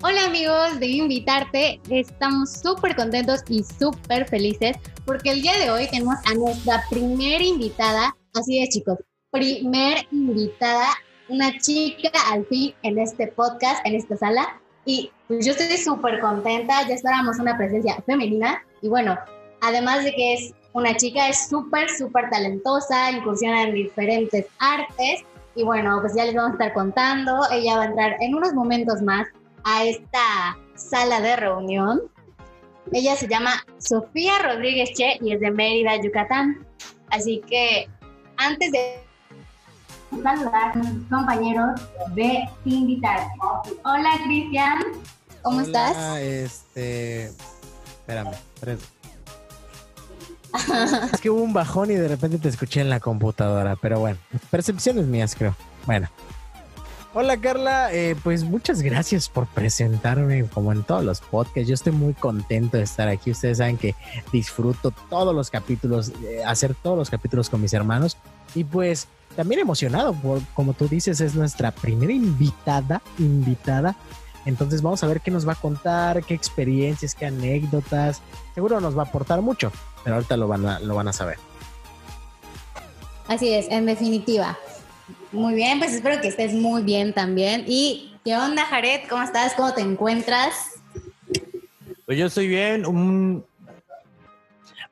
Hola amigos de Invitarte, estamos súper contentos y súper felices porque el día de hoy tenemos a nuestra primera invitada, así es chicos, primer invitada, una chica al fin en este podcast, en esta sala. Y pues yo estoy súper contenta, ya esperamos una presencia femenina. Y bueno, además de que es una chica, es súper, súper talentosa, incursiona en diferentes artes. Y bueno, pues ya les vamos a estar contando, ella va a entrar en unos momentos más a esta sala de reunión. Ella se llama Sofía Rodríguez Che y es de Mérida, Yucatán. Así que antes de saludar a mis compañeros de invitar. Hola Cristian, ¿cómo estás? Este, espérame, es que hubo un bajón y de repente te escuché en la computadora, pero bueno, percepciones mías creo. Bueno, Hola Carla, eh, pues muchas gracias por presentarme como en todos los podcasts. Yo estoy muy contento de estar aquí. Ustedes saben que disfruto todos los capítulos, eh, hacer todos los capítulos con mis hermanos y pues también emocionado por, como tú dices, es nuestra primera invitada, invitada. Entonces vamos a ver qué nos va a contar, qué experiencias, qué anécdotas. Seguro nos va a aportar mucho, pero ahorita lo van a, lo van a saber. Así es, en definitiva. Muy bien, pues espero que estés muy bien también. ¿Y qué onda, Jared? ¿Cómo estás? ¿Cómo te encuentras? Pues yo estoy bien.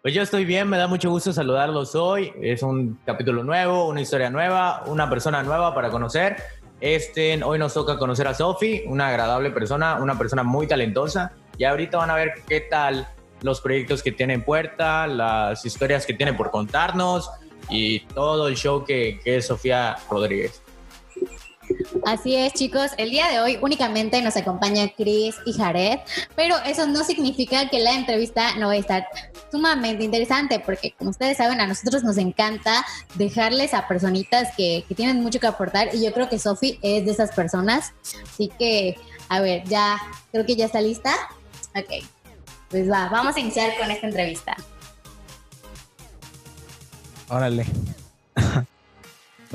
Pues yo estoy bien, me da mucho gusto saludarlos hoy. Es un capítulo nuevo, una historia nueva, una persona nueva para conocer. Este, hoy nos toca conocer a Sofi, una agradable persona, una persona muy talentosa. Y ahorita van a ver qué tal los proyectos que tiene en puerta, las historias que tiene por contarnos, y todo el show que, es Sofía Rodríguez. Así es, chicos. El día de hoy únicamente nos acompaña Chris y Jared, pero eso no significa que la entrevista no va a estar sumamente interesante, porque como ustedes saben, a nosotros nos encanta dejarles a personitas que, que tienen mucho que aportar y yo creo que Sofi es de esas personas. Así que, a ver, ya, creo que ya está lista. Ok, pues va, vamos a iniciar con esta entrevista. Órale.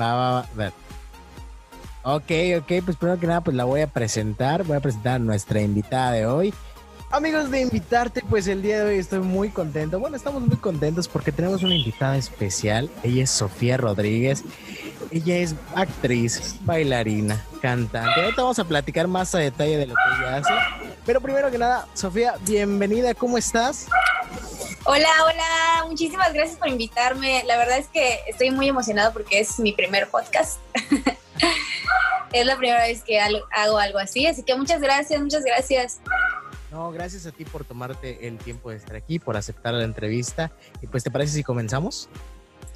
va, va, va. Ver. Ok, ok, pues primero que nada, pues la voy a presentar. Voy a presentar a nuestra invitada de hoy. Amigos de invitarte, pues el día de hoy estoy muy contento. Bueno, estamos muy contentos porque tenemos una invitada especial. Ella es Sofía Rodríguez. Ella es actriz, bailarina, cantante. Ahorita vamos a platicar más a detalle de lo que ella hace. Pero primero que nada, Sofía, bienvenida, ¿cómo estás? Hola, hola, muchísimas gracias por invitarme. La verdad es que estoy muy emocionado porque es mi primer podcast. es la primera vez que hago algo así, así que muchas gracias, muchas gracias. No, gracias a ti por tomarte el tiempo de estar aquí, por aceptar la entrevista. Y pues, ¿te parece si comenzamos?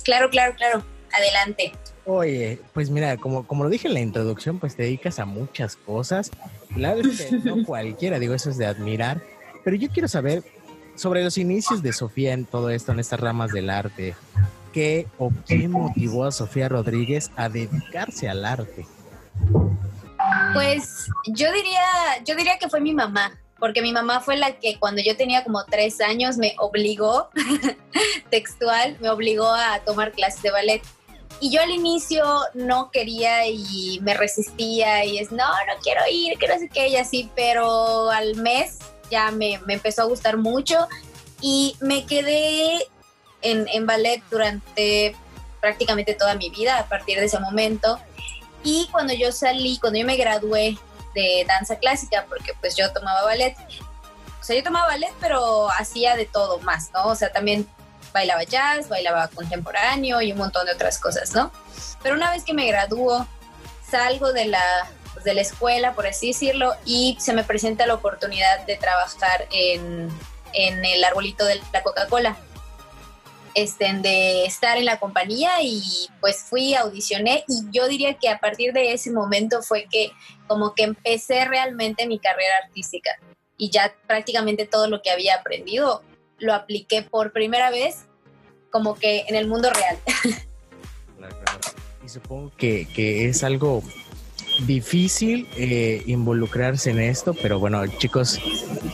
Claro, claro, claro. Adelante. Oye, pues mira, como, como lo dije en la introducción, pues te dedicas a muchas cosas. Claro que no cualquiera, digo, eso es de admirar. Pero yo quiero saber, sobre los inicios de Sofía en todo esto, en estas ramas del arte, ¿qué o qué motivó a Sofía Rodríguez a dedicarse al arte? Pues yo diría, yo diría que fue mi mamá, porque mi mamá fue la que cuando yo tenía como tres años me obligó, textual, me obligó a tomar clases de ballet. Y yo al inicio no quería y me resistía y es, no, no quiero ir, que no sé qué, y así, pero al mes ya me, empezó a gustar mucho y me quedé en, ballet durante prácticamente toda mi vida a partir de ese momento. Y cuando yo salí, cuando yo me gradué de danza clásica, porque pues yo tomaba ballet, o sea, yo tomaba ballet, pero hacía de todo más, ¿no? O sea, también bailaba jazz, bailaba contemporáneo y un montón de otras cosas, ¿no? Pero una vez que me graduó, salgo de la, de la escuela, por así decirlo, y se me presenta la oportunidad de trabajar en, el arbolito de la Coca-Cola. Este, de estar en la compañía y pues fui, audicioné y yo diría que a partir de ese momento fue que como que empecé realmente mi carrera artística y ya prácticamente todo lo que había aprendido lo apliqué por primera vez como que en el mundo real. Y supongo que, que es algo difícil eh, involucrarse en esto, pero bueno, chicos,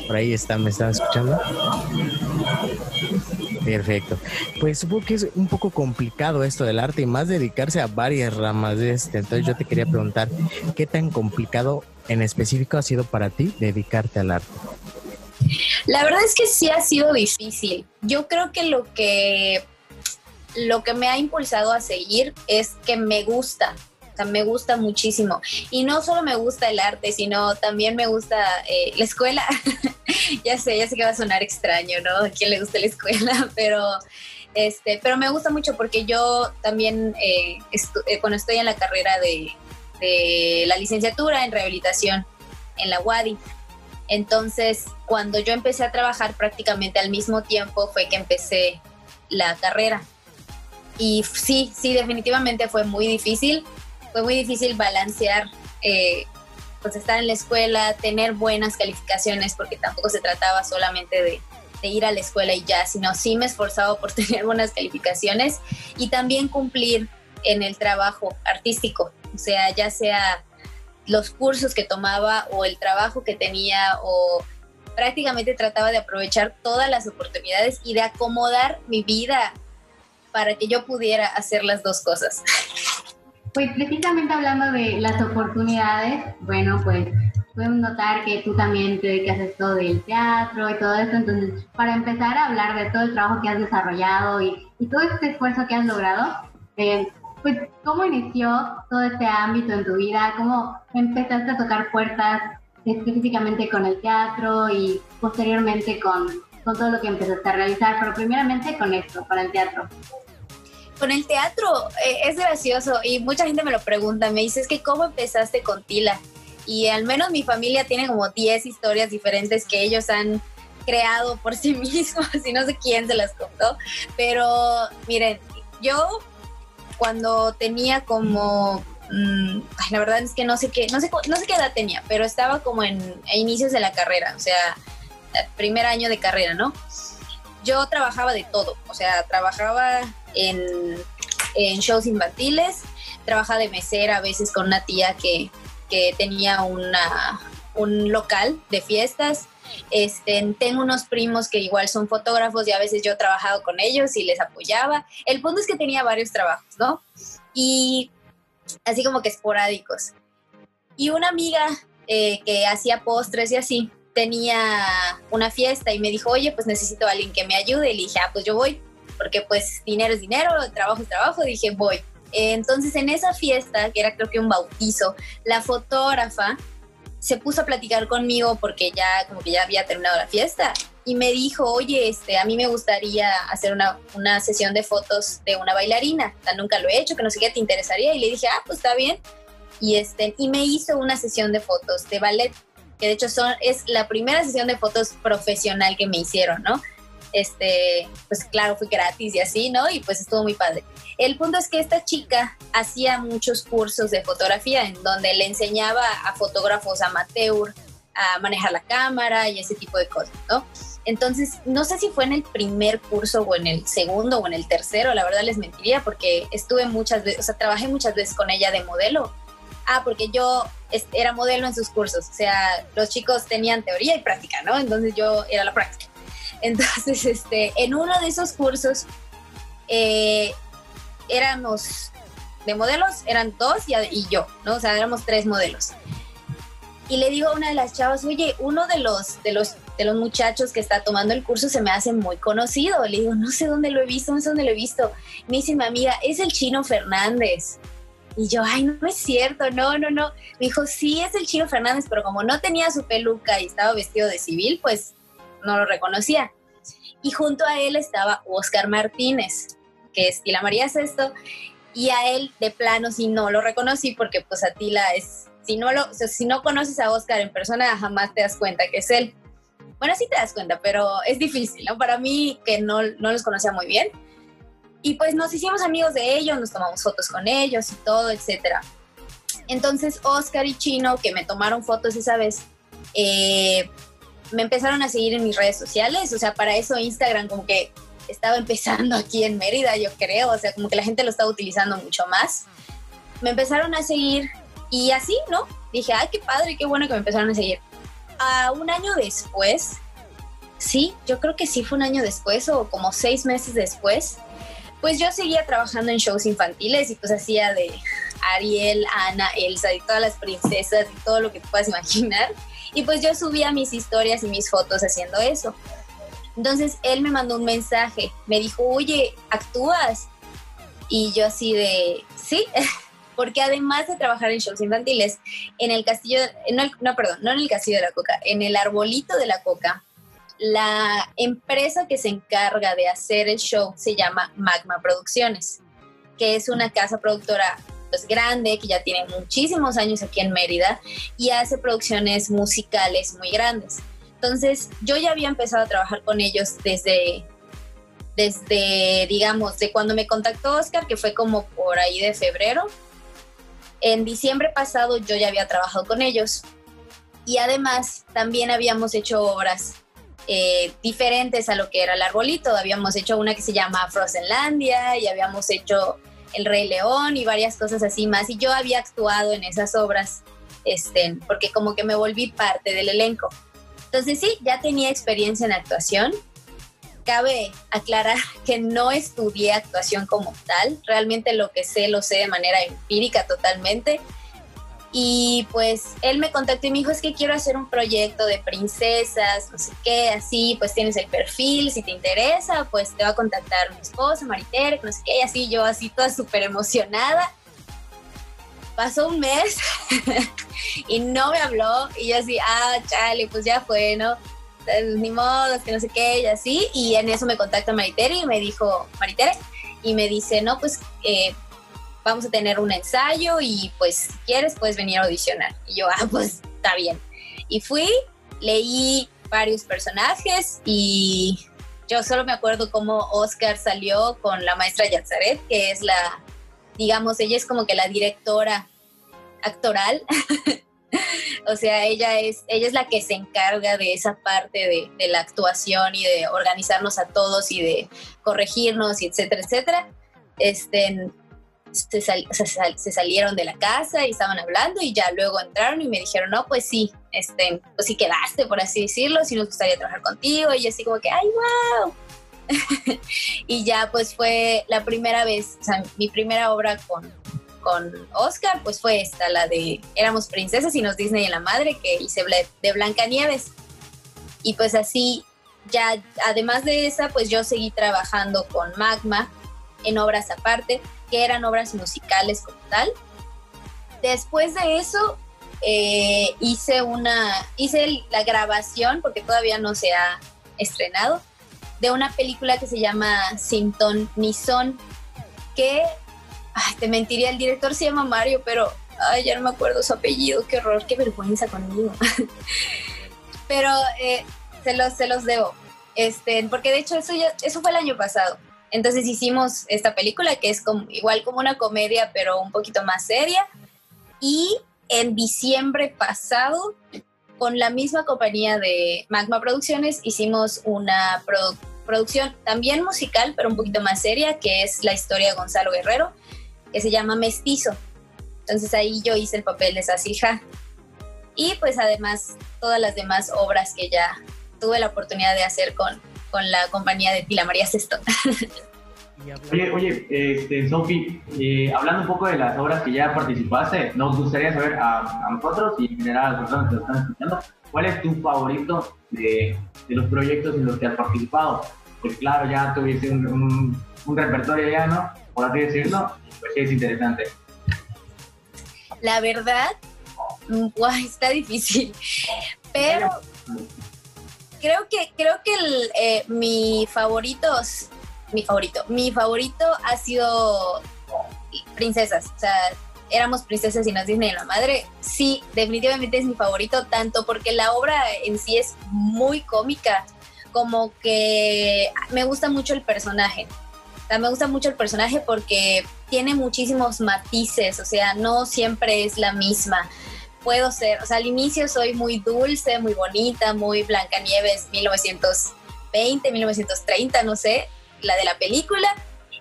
por ahí están, ¿me están escuchando? Perfecto. Pues supongo que es un poco complicado esto del arte y más dedicarse a varias ramas de este. Entonces yo te quería preguntar, ¿qué tan complicado en específico ha sido para ti dedicarte al arte? La verdad es que sí ha sido difícil. Yo creo que lo que lo que me ha impulsado a seguir es que me gusta, o sea, me gusta muchísimo. Y no solo me gusta el arte, sino también me gusta eh, la escuela. ya sé, ya sé que va a sonar extraño, ¿no? A quién le gusta la escuela, pero, este, pero me gusta mucho porque yo también, eh, eh, cuando estoy en la carrera de, de la licenciatura en rehabilitación en la UADI, entonces cuando yo empecé a trabajar prácticamente al mismo tiempo fue que empecé la carrera. Y sí, sí, definitivamente fue muy difícil fue muy difícil balancear, eh, pues estar en la escuela, tener buenas calificaciones, porque tampoco se trataba solamente de, ir a la escuela y ya, sino sí me esforzaba por tener buenas calificaciones y también cumplir en el trabajo artístico, o sea, ya sea los cursos que tomaba o el trabajo que tenía o prácticamente trataba de aprovechar todas las oportunidades y de acomodar mi vida para que yo pudiera hacer las dos cosas. Pues precisamente hablando de las oportunidades, bueno, pues podemos notar que tú también te dedicas a esto del teatro y todo eso, entonces para empezar a hablar de todo el trabajo que has desarrollado y, todo este esfuerzo que has logrado, eh, pues cómo inició todo este ámbito en tu vida, cómo empezaste a tocar puertas específicamente con el teatro y posteriormente con, con todo lo que empezaste a realizar, pero primeramente con esto, con el teatro con el teatro eh, es gracioso y mucha gente me lo pregunta, me dice, es que ¿cómo empezaste con Tila? Y al menos mi familia tiene como 10 historias diferentes que ellos han creado por sí mismos y no sé quién se las contó, pero miren, yo cuando tenía como mm, la verdad es que no sé qué no sé no sé qué edad tenía, pero estaba como en inicios de la carrera, o sea, primer año de carrera, ¿no? Yo trabajaba de todo, o sea, trabajaba en, shows infantiles, trabaja de mesera a veces con una tía que, tenía una, un local de fiestas. Este, tengo unos primos que igual son fotógrafos y a veces yo he trabajado con ellos y les apoyaba. El punto es que tenía varios trabajos, ¿no? Y así como que esporádicos. Y una amiga eh, que hacía postres y así, tenía una fiesta y me dijo, oye, pues necesito a alguien que me ayude. Y le dije, ah, pues yo voy porque pues dinero es dinero, trabajo es trabajo, dije voy. Entonces en esa fiesta, que era creo que un bautizo, la fotógrafa se puso a platicar conmigo porque ya como que ya había terminado la fiesta y me dijo, oye, este, a mí me gustaría hacer una, una sesión de fotos de una bailarina, nunca lo he hecho, que no sé qué te interesaría y le dije, ah, pues está bien. Y, este, y me hizo una sesión de fotos de ballet, que de hecho son, es la primera sesión de fotos profesional que me hicieron, ¿no? este, pues claro, fue gratis y así, ¿no? Y pues estuvo muy padre. El punto es que esta chica hacía muchos cursos de fotografía en donde le enseñaba a fotógrafos amateur a manejar la cámara y ese tipo de cosas, ¿no? Entonces, no sé si fue en el primer curso o en el segundo o en el tercero, la verdad les mentiría porque estuve muchas veces, o sea, trabajé muchas veces con ella de modelo. Ah, porque yo era modelo en sus cursos, o sea, los chicos tenían teoría y práctica, ¿no? Entonces yo era la práctica. Entonces, este, en uno de esos cursos eh, éramos de modelos, eran dos y, yo, ¿no? O sea, éramos tres modelos. Y le digo a una de las chavas, oye, uno de los, de los, de los muchachos que está tomando el curso se me hace muy conocido. Le digo, no sé dónde lo he visto, no sé dónde lo he visto. Me dice mi amiga, es el chino Fernández. Y yo, ay, no es cierto, no, no, no. Me dijo, sí, es el chino Fernández, pero como no tenía su peluca y estaba vestido de civil, pues no lo reconocía. Y junto a él estaba Oscar Martínez, que es Tila María Sesto, y a él de plano sí no lo reconocí porque pues a Tila es, si no, lo, si no conoces a Oscar en persona jamás te das cuenta que es él. Bueno, sí te das cuenta, pero es difícil, ¿no? Para mí que no, no los conocía muy bien. Y pues nos hicimos amigos de ellos, nos tomamos fotos con ellos y todo, etcétera. Entonces Oscar y Chino, que me tomaron fotos esa vez, eh, me empezaron a seguir en mis redes sociales, o sea, para eso Instagram como que estaba empezando aquí en Mérida, yo creo, o sea, como que la gente lo estaba utilizando mucho más. Me empezaron a seguir y así, ¿no? Dije, ay, qué padre, qué bueno que me empezaron a seguir. A un año después, sí, yo creo que sí fue un año después o como seis meses después, pues yo seguía trabajando en shows infantiles y pues hacía de Ariel, Ana, Elsa y todas las princesas y todo lo que puedas imaginar. Y pues yo subía mis historias y mis fotos haciendo eso. Entonces él me mandó un mensaje, me dijo, oye, ¿actúas? Y yo así de, sí, porque además de trabajar en shows infantiles, en el castillo, no, no, perdón, no en el castillo de la coca, en el arbolito de la coca, la empresa que se encarga de hacer el show se llama Magma Producciones, que es una casa productora pues grande, que ya tiene muchísimos años aquí en Mérida y hace producciones musicales muy grandes. Entonces, yo ya había empezado a trabajar con ellos desde, desde, digamos, de cuando me contactó Oscar, que fue como por ahí de febrero. En diciembre pasado yo ya había trabajado con ellos y además también habíamos hecho obras eh, diferentes a lo que era el arbolito. Habíamos hecho una que se llama Frozenlandia y habíamos hecho El Rey León y varias cosas así más. Y yo había actuado en esas obras, este, porque como que me volví parte del elenco. Entonces sí, ya tenía experiencia en actuación. Cabe aclarar que no estudié actuación como tal. Realmente lo que sé lo sé de manera empírica totalmente. Y pues él me contactó y me dijo, es que quiero hacer un proyecto de princesas, no sé qué, así, pues tienes el perfil, si te interesa, pues te va a contactar mi esposa, Maritere, no sé qué, y así yo así toda súper emocionada. Pasó un mes y no me habló y yo así, ah, chale, pues ya fue, ¿no? Ni modo, que no sé qué, y así. Y en eso me contacta Maritere y me dijo, Maritere, y me dice, no, pues eh, vamos a tener un ensayo y pues si quieres puedes venir a audicionar. Y yo, ah, pues está bien. Y fui, leí varios personajes y yo solo me acuerdo cómo Oscar salió con la maestra Yatzaret, que es la, digamos, ella es como que la directora actoral. o sea, ella es, ella es la que se encarga de esa parte de, de, la actuación y de organizarnos a todos y de corregirnos y etcétera, etcétera. Este, se, salieron de la casa y estaban hablando y ya luego entraron y me dijeron, no, pues sí, este, pues sí quedaste, por así decirlo, si nos gustaría trabajar contigo. Y así como que, ay, wow. y ya pues fue la primera vez, o sea, mi primera obra con, con Oscar, pues fue esta, la de Éramos princesas y nos Disney en la madre, que hice de Blancanieves. Y pues así, ya, además de esa, pues yo seguí trabajando con Magma en obras aparte que eran obras musicales como tal. Después de eso, eh, hice una, hice la grabación, porque todavía no se ha estrenado, de una película que se llama Sinton Nison, que, te mentiría, el director se llama Mario, pero ay, ya no me acuerdo su apellido, qué horror, qué vergüenza conmigo. pero eh, se, los, se los debo, este, porque de hecho eso, ya, eso fue el año pasado. Entonces hicimos esta película que es igual como una comedia, pero un poquito más seria. Y en diciembre pasado, con la misma compañía de Magma Producciones, hicimos una producción también musical, pero un poquito más seria, que es la historia de Gonzalo Guerrero, que se llama Mestizo. Entonces ahí yo hice el papel de esa hija. Y pues además todas las demás obras que ya tuve la oportunidad de hacer con, con la compañía de Tila María Sesto. Oye, oye, este, Sofi, eh, hablando un poco de las obras que ya participaste, nos gustaría saber a, nosotros y en general a las personas que nos están escuchando, ¿cuál es tu favorito de, de, los proyectos en los que has participado? Pues claro, ya tuviste un, un, repertorio ya, ¿no? Por así decirlo, pues sí es interesante. La verdad, guay, mm, está difícil, pero creo que, creo que el, eh, mi favorito, mi favorito, mi favorito ha sido princesas, o sea, éramos princesas y nos Disney la madre, sí, definitivamente es mi favorito, tanto porque la obra en sí es muy cómica, como que me gusta mucho el personaje. O me gusta mucho el personaje porque tiene muchísimos matices, o sea, no siempre es la misma puedo ser, o sea, al inicio soy muy dulce, muy bonita, muy Blancanieves 1920, 1930, no sé, la de la película,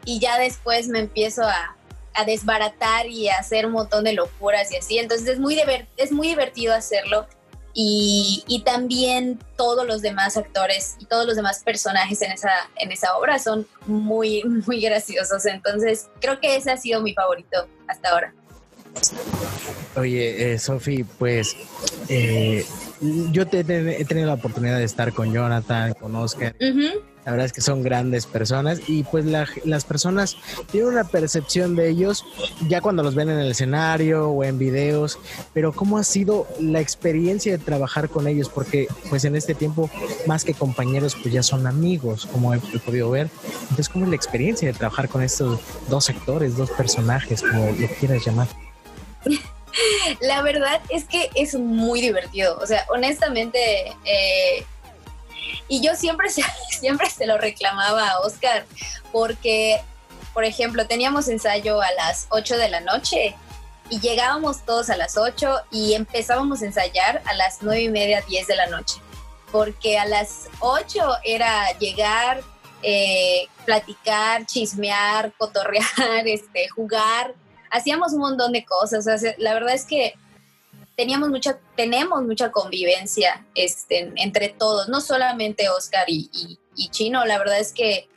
y ya después me empiezo a, a desbaratar y a hacer un montón de locuras y así, entonces es muy, es muy divertido hacerlo Y, y, también todos los demás actores y todos los demás personajes en esa, en esa obra son muy, muy graciosos. Entonces, creo que ese ha sido mi favorito hasta ahora. Oye, eh, Sofi, pues eh, yo te, he tenido la oportunidad de estar con Jonathan, con Oscar. La verdad es que son grandes personas y pues las personas tienen una percepción de ellos ya cuando los ven en el escenario o en videos, pero ¿cómo ha sido la experiencia de trabajar con ellos? Porque pues en este tiempo más que compañeros pues ya son amigos, como he, podido ver. Entonces, ¿cómo es la experiencia de trabajar con estos dos actores, dos personajes, como lo quieras llamar? La verdad es que es muy divertido. O sea, honestamente, eh, y yo siempre siempre se lo reclamaba a Oscar, porque, por ejemplo, teníamos ensayo a las 8 de la noche y llegábamos todos a las 8 y empezábamos a ensayar a las 9 y media, 10 de la noche. Porque a las 8 era llegar, eh, platicar, chismear, cotorrear, este, jugar hacíamos un montón de cosas. la verdad es que teníamos mucha, tenemos mucha convivencia este, entre todos, no solamente Oscar y, Chino. La verdad es que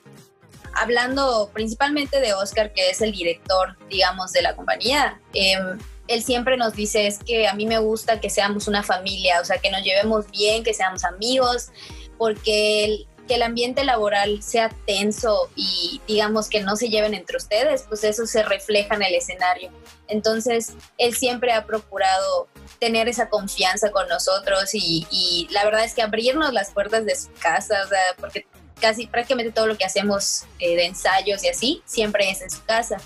hablando principalmente de Oscar, que es el director, digamos, de la compañía, em, él siempre nos dice es que a mí me gusta que seamos una familia, o sea, que nos llevemos bien, que seamos amigos, porque él, que el ambiente laboral sea tenso y digamos que no se lleven entre ustedes, pues eso se refleja en el escenario. Entonces, él siempre ha procurado tener esa confianza con nosotros y, la verdad es que abrirnos las puertas de su casa, porque casi prácticamente todo lo que hacemos eh, de ensayos y así, siempre es en su casa.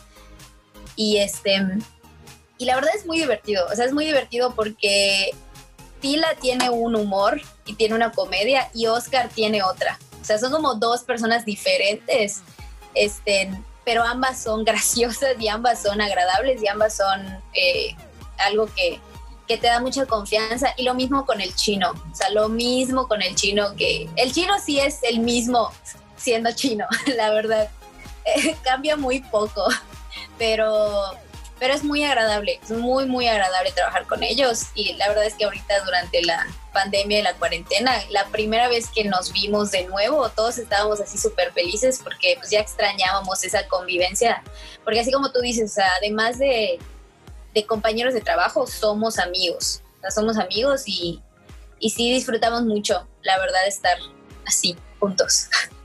Y este, y la verdad es muy divertido, o sea, es muy divertido porque Tila tiene un humor y tiene una comedia y Oscar tiene otra. Sea, son como dos personas diferentes, este, pero ambas son graciosas y ambas son agradables y ambas son eh, algo que, que te da mucha confianza. Y lo mismo con el chino, o sea, lo mismo con el chino, que el chino sí es el mismo siendo chino, la verdad. cambia muy poco, pero pero es muy agradable, es muy, muy agradable trabajar con ellos. Y la verdad es que ahorita durante la pandemia y la cuarentena, la primera vez que nos vimos de nuevo, todos estábamos así súper felices porque pues ya extrañábamos esa convivencia, porque así como tú dices, además de, de compañeros de trabajo, somos amigos, somos amigos y, y sí disfrutamos mucho, la verdad, estar así, juntos.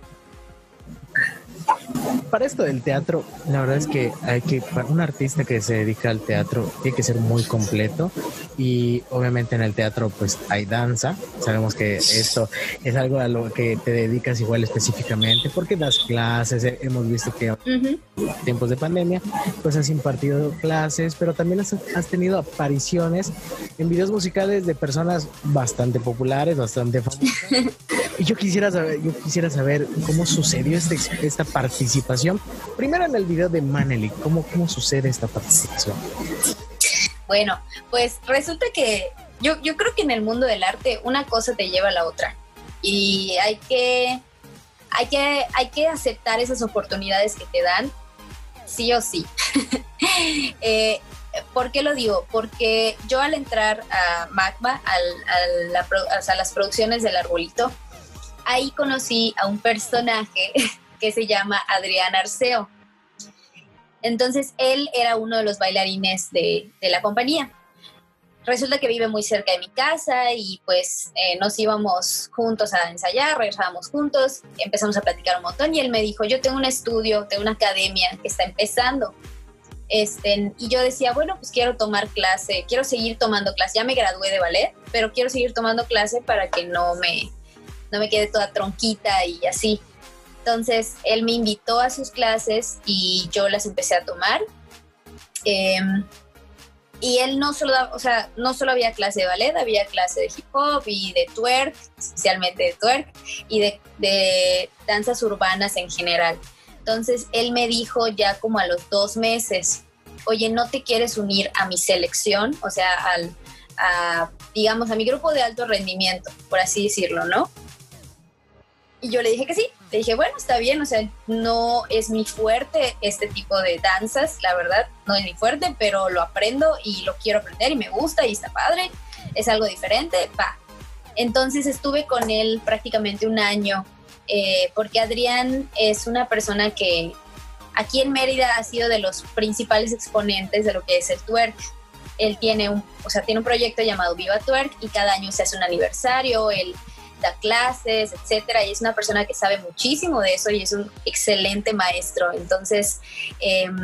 Para esto del teatro, la verdad es que hay que, para un artista que se dedica al teatro, tiene que ser muy completo y obviamente en el teatro pues hay danza. Sabemos que esto es algo a lo que te dedicas igual específicamente porque das clases, hemos visto que en tiempos de pandemia pues has impartido clases, pero también has, has, tenido apariciones en videos musicales de personas bastante populares, bastante famosas. yo quisiera saber, yo quisiera saber cómo sucedió este, esta participación. Primero en el video de Maneli, ¿cómo, cómo sucede esta participación? Bueno, pues resulta que yo, yo creo que en el mundo del arte una cosa te lleva a la otra y hay que, hay que, hay que aceptar esas oportunidades que te dan, sí o sí. eh, ¿Por qué lo digo? Porque yo al entrar a Magma, al, a las producciones del Arbolito, ahí conocí a un personaje que se llama Adrián Arceo. Entonces él era uno de los bailarines de, la compañía. Resulta que vive muy cerca de mi casa y pues eh, nos íbamos juntos a ensayar, regresábamos juntos, empezamos a platicar un montón y él me dijo, yo tengo un estudio, tengo una academia que está empezando. Este, y yo decía, bueno, pues quiero tomar clase, quiero seguir tomando clase, ya me gradué de ballet, pero quiero seguir tomando clase para que no me, no me quede toda tronquita y así. Entonces, él me invitó a sus clases y yo las empecé a tomar. Em, y él no solo, o sea, no solo había clase de ballet, había clase de hip hop y de twerk, especialmente de twerk, y de, de danzas urbanas en general. Entonces, él me dijo ya como a los dos meses, oye, ¿no te quieres unir a mi selección? O sea, al, a, digamos, a mi grupo de alto rendimiento, por así decirlo, ¿no? Y yo le dije que sí. Le dije, bueno, está bien, o sea, no es mi fuerte este tipo de danzas, la verdad, no es mi fuerte, pero lo aprendo y lo quiero aprender y me gusta y está padre. es algo diferente, va. Entonces estuve con él prácticamente un año, eh, porque Adrián es una persona que aquí en Mérida ha sido de los principales exponentes de lo que es el twerk. Él tiene un, o sea, tiene un proyecto llamado Viva Twerk y cada año se hace un aniversario, él da clases, etcétera, y es una persona que sabe muchísimo de eso y es un excelente maestro. Entonces, em,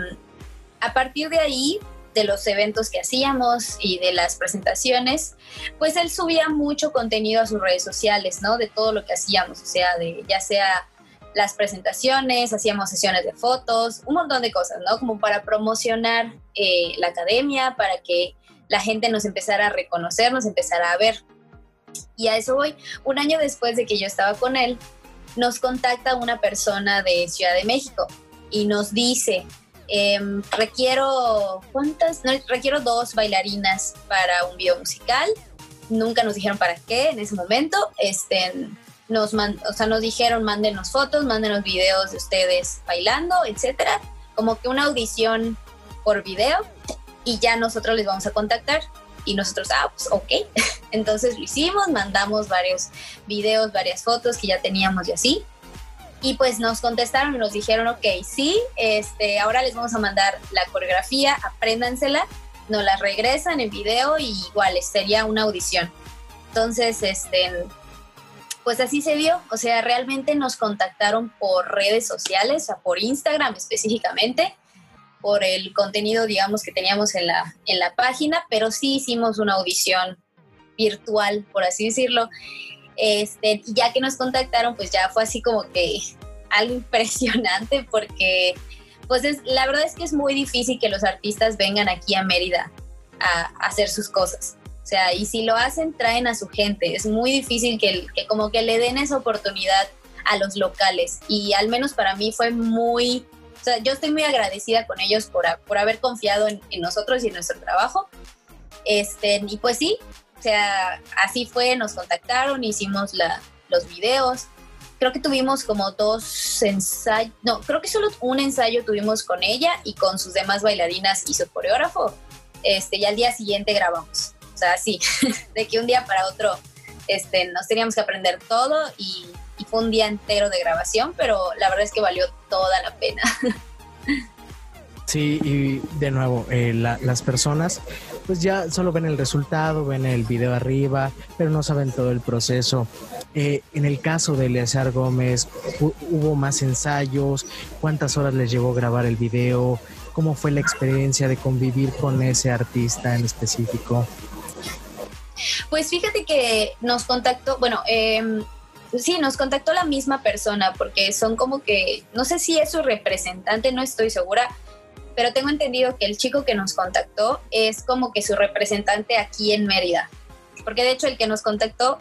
a partir de ahí, de los eventos que hacíamos y de las presentaciones, pues él subía mucho contenido a sus redes sociales, ¿no? De todo lo que hacíamos, o sea, de ya sea las presentaciones, hacíamos sesiones de fotos, un montón de cosas, ¿no? Como para promocionar eh, la academia, para que la gente nos empezara a reconocer, nos empezara a ver. Y a eso voy. Un año después de que yo estaba con él, nos contacta una persona de Ciudad de México y nos dice, em, requiero, ¿cuántas? No, requiero dos bailarinas para un video musical. Nunca nos dijeron para qué en ese momento. Este, nos, o sea, nos dijeron, mándenos fotos, mándenos videos de ustedes bailando, etcétera. Como que una audición por video y ya nosotros les vamos a contactar. Y nosotros, ah, pues ok. Entonces lo hicimos, mandamos varios videos, varias fotos que ya teníamos y así. Y pues nos contestaron y nos dijeron, ok, sí, este, ahora les vamos a mandar la coreografía, apréndansela, nos la regresan en video y igual sería una audición. Entonces, este, pues así se dio, o sea, realmente nos contactaron por redes sociales, o sea, por Instagram específicamente, por el contenido, digamos, que teníamos en la, en la página, pero sí hicimos una audición virtual, por así decirlo. Este, ya que nos contactaron, pues ya fue así como que algo impresionante porque, pues es, la verdad es que es muy difícil que los artistas vengan aquí a Mérida a, hacer sus cosas. O sea, y si lo hacen, traen a su gente. Es muy difícil que, que como que le den esa oportunidad a los locales. Y al menos para mí fue muy, o sea, yo estoy muy agradecida con ellos por, por haber confiado en, en, nosotros y en nuestro trabajo. Este, y pues sí, o sea, así fue, nos contactaron, hicimos la, los videos. Creo que tuvimos como dos ensayos, no, creo que solo un ensayo tuvimos con ella y con sus demás bailarinas y su coreógrafo. Este, y al día siguiente grabamos. O sea, sí, de que un día para otro este, nos teníamos que aprender todo y, y fue un día entero de grabación, pero la verdad es que valió toda la pena. Sí, y de nuevo, eh, la, las personas pues ya solo ven el resultado, ven el video arriba, pero no saben todo el proceso. Eh, en el caso de Eleazar Gómez, ¿hubo más ensayos? ¿Cuántas horas les llevó grabar el video? ¿Cómo fue la experiencia de convivir con ese artista en específico? Pues fíjate que nos contactó, bueno, eh, sí, nos contactó la misma persona porque son como que, no sé si es su representante, no estoy segura, pero tengo entendido que el chico que nos contactó es como que su representante aquí en Mérida, porque de hecho el que nos contactó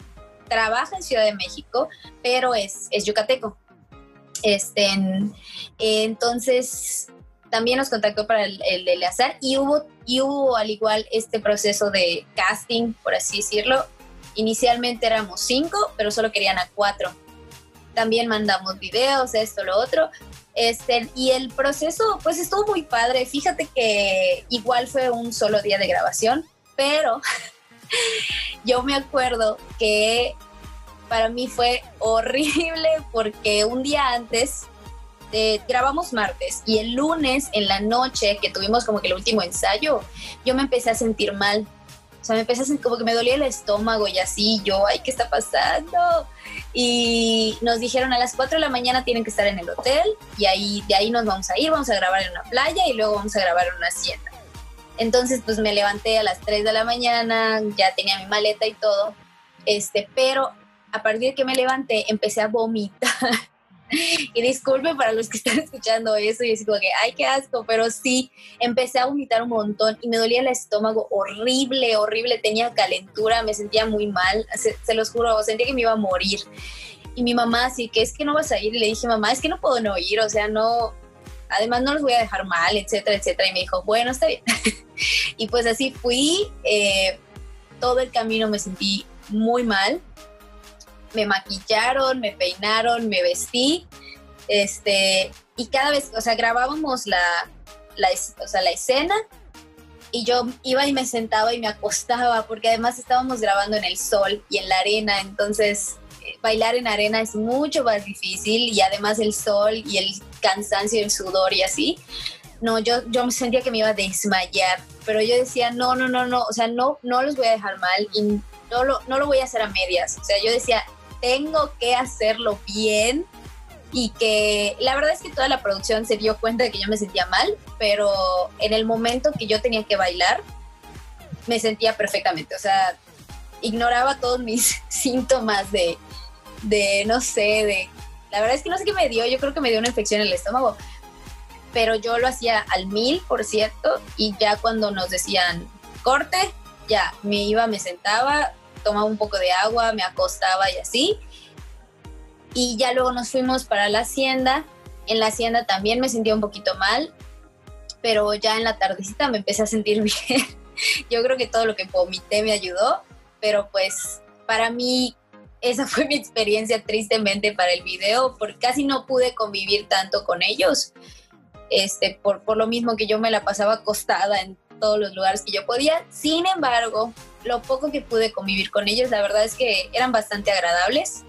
trabaja en Ciudad de México, pero es, es yucateco. Este, entonces, también nos contactó para el, el de Eleazar y hubo, y hubo al igual este proceso de casting, por así decirlo. Inicialmente éramos cinco, pero solo querían a cuatro. También mandamos videos, esto, lo otro, este, y el proceso, pues estuvo muy padre. Fíjate que igual fue un solo día de grabación, pero yo me acuerdo que para mí fue horrible porque un día antes eh, grabamos martes y el lunes en la noche que tuvimos como que el último ensayo, yo me empecé a sentir mal o sea, me empecé a sentir como que me dolía el estómago y así, yo, ay, ¿qué está pasando? Y nos dijeron a las 4 de la mañana tienen que estar en el hotel y ahí de ahí nos vamos a ir, vamos a grabar en una playa y luego vamos a grabar en una hacienda. Entonces, pues me levanté a las 3 de la mañana, ya tenía mi maleta y todo, este, pero a partir de que me levanté empecé a vomitar y disculpe para los que están escuchando eso y así como que, ay, qué asco, pero sí, empecé a vomitar un montón y me dolía el estómago horrible, horrible, tenía calentura, me sentía muy mal, se, los juro, sentía que me iba a morir. Y mi mamá así que es que no vas a ir y le dije, mamá, es que no puedo no ir, o sea, no, además no los voy a dejar mal, etcétera, etcétera. Y me dijo, bueno, está bien. y pues así fui, eh, todo el camino me sentí muy mal, me maquillaron, me peinaron, me vestí, este, y cada vez, o sea, grabábamos la, la, o sea, la escena y yo iba y me sentaba y me acostaba, porque además estábamos grabando en el sol y en la arena, entonces eh, bailar en arena es mucho más difícil y además el sol y el cansancio el sudor y así. No, yo, yo sentía que me iba a desmayar, pero yo decía, no, no, no, no, o sea, no, no los voy a dejar mal y no lo, no lo voy a hacer a medias. O sea, yo decía, tengo que hacerlo bien y que la verdad es que toda la producción se dio cuenta de que yo me sentía mal, pero en el momento que yo tenía que bailar, me sentía perfectamente, o sea, ignoraba todos mis síntomas de, de, no sé, de, la verdad es que no sé qué me dio, yo creo que me dio una infección en el estómago, pero yo lo hacía al mil, por cierto, y ya cuando nos decían corte, ya me iba, me sentaba, tomaba un poco de agua, me acostaba y así, y ya luego nos fuimos para la hacienda. En la hacienda también me sentía un poquito mal, pero ya en la tardecita me empecé a sentir bien. Yo creo que todo lo que vomité me ayudó, pero pues para mí esa fue mi experiencia tristemente para el video, porque casi no pude convivir tanto con ellos, este, por, por lo mismo que yo me la pasaba acostada en todos los lugares que yo podía. Sin embargo, lo poco que pude convivir con ellos, la verdad es que eran bastante agradables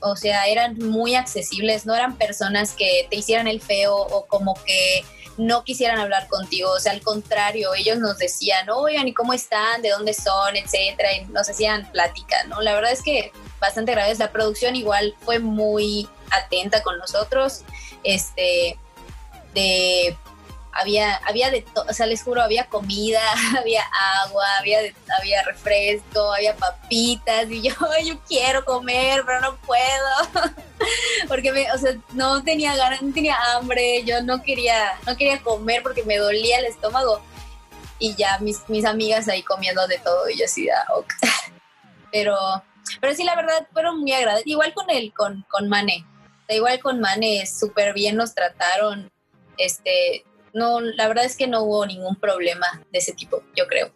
o sea, eran muy accesibles, no eran personas que te hicieran el feo o como que no quisieran hablar contigo, o sea, al contrario, ellos nos decían, oigan, ¿y cómo están? ¿De dónde son? Etcétera, y nos hacían plática, ¿no? La verdad es que bastante grave, la producción igual fue muy atenta con nosotros, este, de había, había de todo, o sea, les juro, había comida, había agua, había, había refresco, había papitas, y yo, yo quiero comer, pero no puedo, porque me, o sea, no tenía ganas, no tenía hambre, yo no quería, no quería comer porque me dolía el estómago, y ya mis, mis amigas ahí comiendo de todo, y yo así, ah, pero, pero sí, la verdad, fueron muy agradables, igual con él, con, con Mane, igual con Mane, súper bien nos trataron, este, no, la verdad es que no hubo ningún problema de ese tipo, yo creo.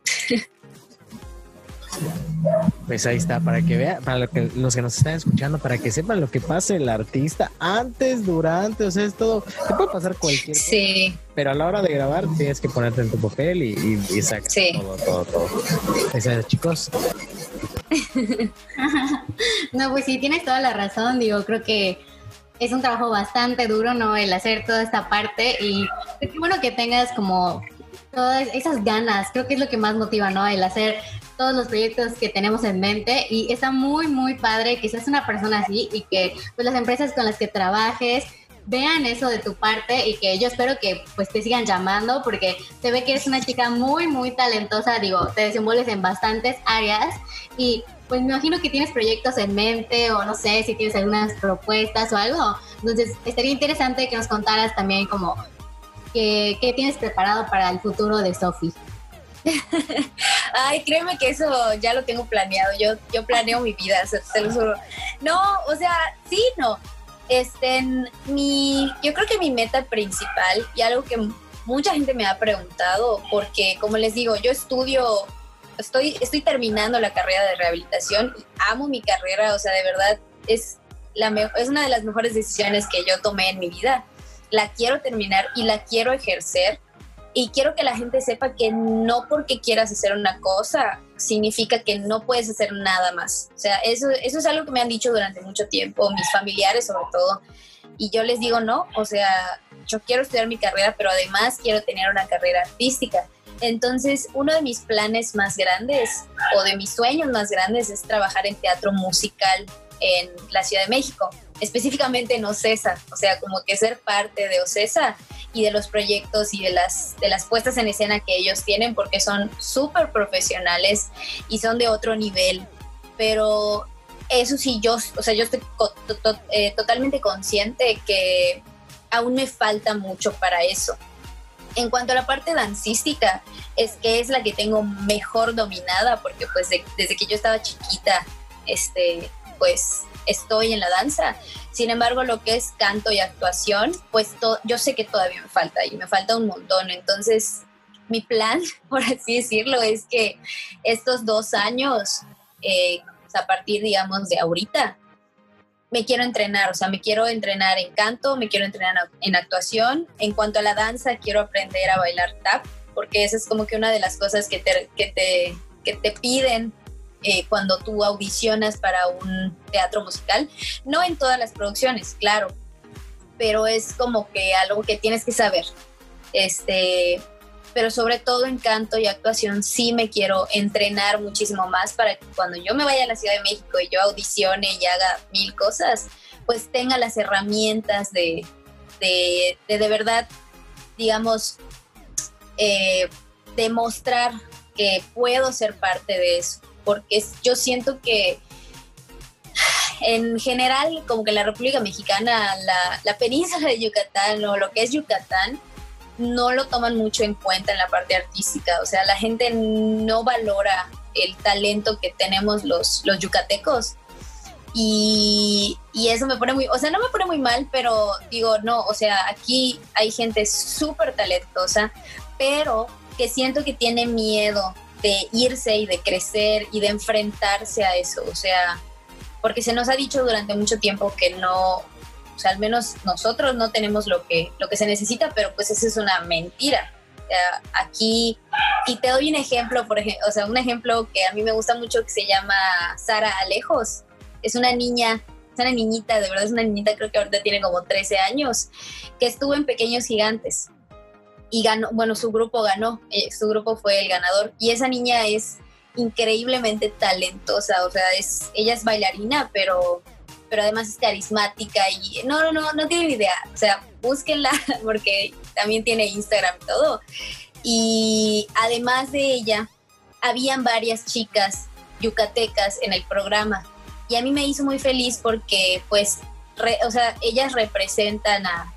Pues ahí está, para que vean, para los que nos están escuchando, para que sepan lo que pasa el artista antes, durante, o sea, es todo, te puede pasar cualquier cosa. Sí. Pero a la hora de grabar tienes que ponerte en tu papel y, y, sacar todo, todo, todo. Pues, chicos. no, pues sí, tienes toda la razón, digo, creo que es un trabajo bastante duro, ¿no? El hacer toda esta parte y es bueno que tengas como todas esas ganas, creo que es lo que más motiva, ¿no? El hacer todos los proyectos que tenemos en mente y está muy, muy padre que seas una persona así y que pues las empresas con las que trabajes vean eso de tu parte y que yo espero que pues te sigan llamando porque se ve que eres una chica muy, muy talentosa, digo, te desenvuelves en bastantes áreas y pues me imagino que tienes proyectos en mente o no sé si tienes algunas propuestas o algo. Entonces, estaría interesante que nos contaras también como qué, tienes preparado para el futuro de Sofi. Ay, créeme que eso ya lo tengo planeado. Yo, yo planeo mi vida, te lo juro. No, o sea, sí, no. Este, mi, yo creo que mi meta principal y algo que mucha gente me ha preguntado, porque como les digo, yo estudio estoy, estoy terminando la carrera de rehabilitación y amo mi carrera, o sea, de verdad es, la es una de las mejores decisiones que yo tomé en mi vida. La quiero terminar y la quiero ejercer y quiero que la gente sepa que no porque quieras hacer una cosa significa que no puedes hacer nada más. O sea, eso, eso es algo que me han dicho durante mucho tiempo, mis familiares sobre todo. Y yo les digo, no, o sea, yo quiero estudiar mi carrera, pero además quiero tener una carrera artística. Entonces, uno de mis planes más grandes o de mis sueños más grandes es trabajar en teatro musical en la Ciudad de México, específicamente en OCESA, o sea, como que ser parte de OCESA y de los proyectos y de las, de las puestas en escena que ellos tienen, porque son súper profesionales y son de otro nivel. Pero eso sí, yo, o sea, yo estoy eh, totalmente consciente que aún me falta mucho para eso. En cuanto a la parte dancística, es que es la que tengo mejor dominada, porque pues desde que yo estaba chiquita, este, pues estoy en la danza. Sin embargo, lo que es canto y actuación, pues yo sé que todavía me falta y me falta un montón. Entonces, mi plan, por así decirlo, es que estos dos años, eh, a partir, digamos, de ahorita, me quiero entrenar, o sea, me quiero entrenar en canto, me quiero entrenar en actuación. En cuanto a la danza, quiero aprender a bailar tap, porque esa es como que una de las cosas que te, que te, que te piden eh, cuando tú audicionas para un teatro musical. No en todas las producciones, claro, pero es como que algo que tienes que saber. Este, pero sobre todo en canto y actuación sí me quiero entrenar muchísimo más para que cuando yo me vaya a la Ciudad de México y yo audicione y haga mil cosas, pues tenga las herramientas de de, de, verdad, digamos, eh, demostrar que puedo ser parte de eso, porque yo siento que en general, como que la República Mexicana, la, la, península de Yucatán o lo que es Yucatán, no lo toman mucho en cuenta en la parte artística. O sea, la gente no valora el talento que tenemos los, los yucatecos. Y, y, eso me pone muy, o sea, no me pone muy mal, pero digo, no, o sea, aquí hay gente súper talentosa, pero que siento que tiene miedo de irse y de crecer y de enfrentarse a eso. O sea, porque se nos ha dicho durante mucho tiempo que no, o sea, al menos nosotros no tenemos lo que, lo que se necesita, pero pues eso es una mentira. O aquí, y te doy un ejemplo, por ejemplo, o sea, un ejemplo que a mí me gusta mucho que se llama Sara Alejos. Es una niña, es una niñita, de verdad es una niñita, creo que ahorita tiene como 13 años, que estuvo en Pequeños Gigantes. Y ganó, bueno, su grupo ganó, eh, su grupo fue el ganador. Y esa niña es increíblemente talentosa, o sea, es, ella es bailarina, pero pero además es carismática y no, no, no, no tiene ni idea. O sea, búsquenla porque también tiene Instagram y todo. Y además de ella, habían varias chicas yucatecas en el programa. Y a mí me hizo muy feliz porque, pues, o sea, ellas representan a,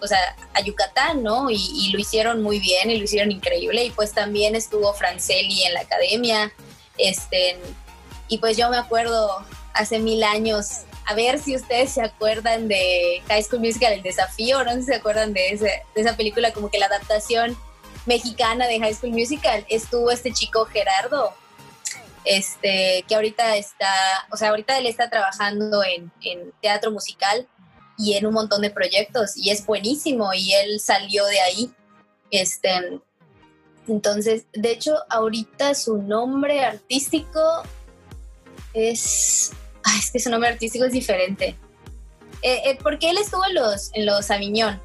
o sea, a Yucatán, ¿no? Y, y, lo hicieron muy bien y lo hicieron increíble. Y pues también estuvo Franceli en la academia. Este, y pues yo me acuerdo hace mil años a ver si ustedes se acuerdan de High School Musical, El Desafío, no si se acuerdan de esa película, como que la adaptación mexicana de High School Musical, estuvo este chico Gerardo, este, que ahorita está, o sea, ahorita él está trabajando en, en teatro musical y en un montón de proyectos y es buenísimo y él salió de ahí. Este, entonces, de hecho, ahorita su nombre artístico es es que su nombre artístico es diferente. Eh, eh, porque él estuvo en los, en los Aviñón.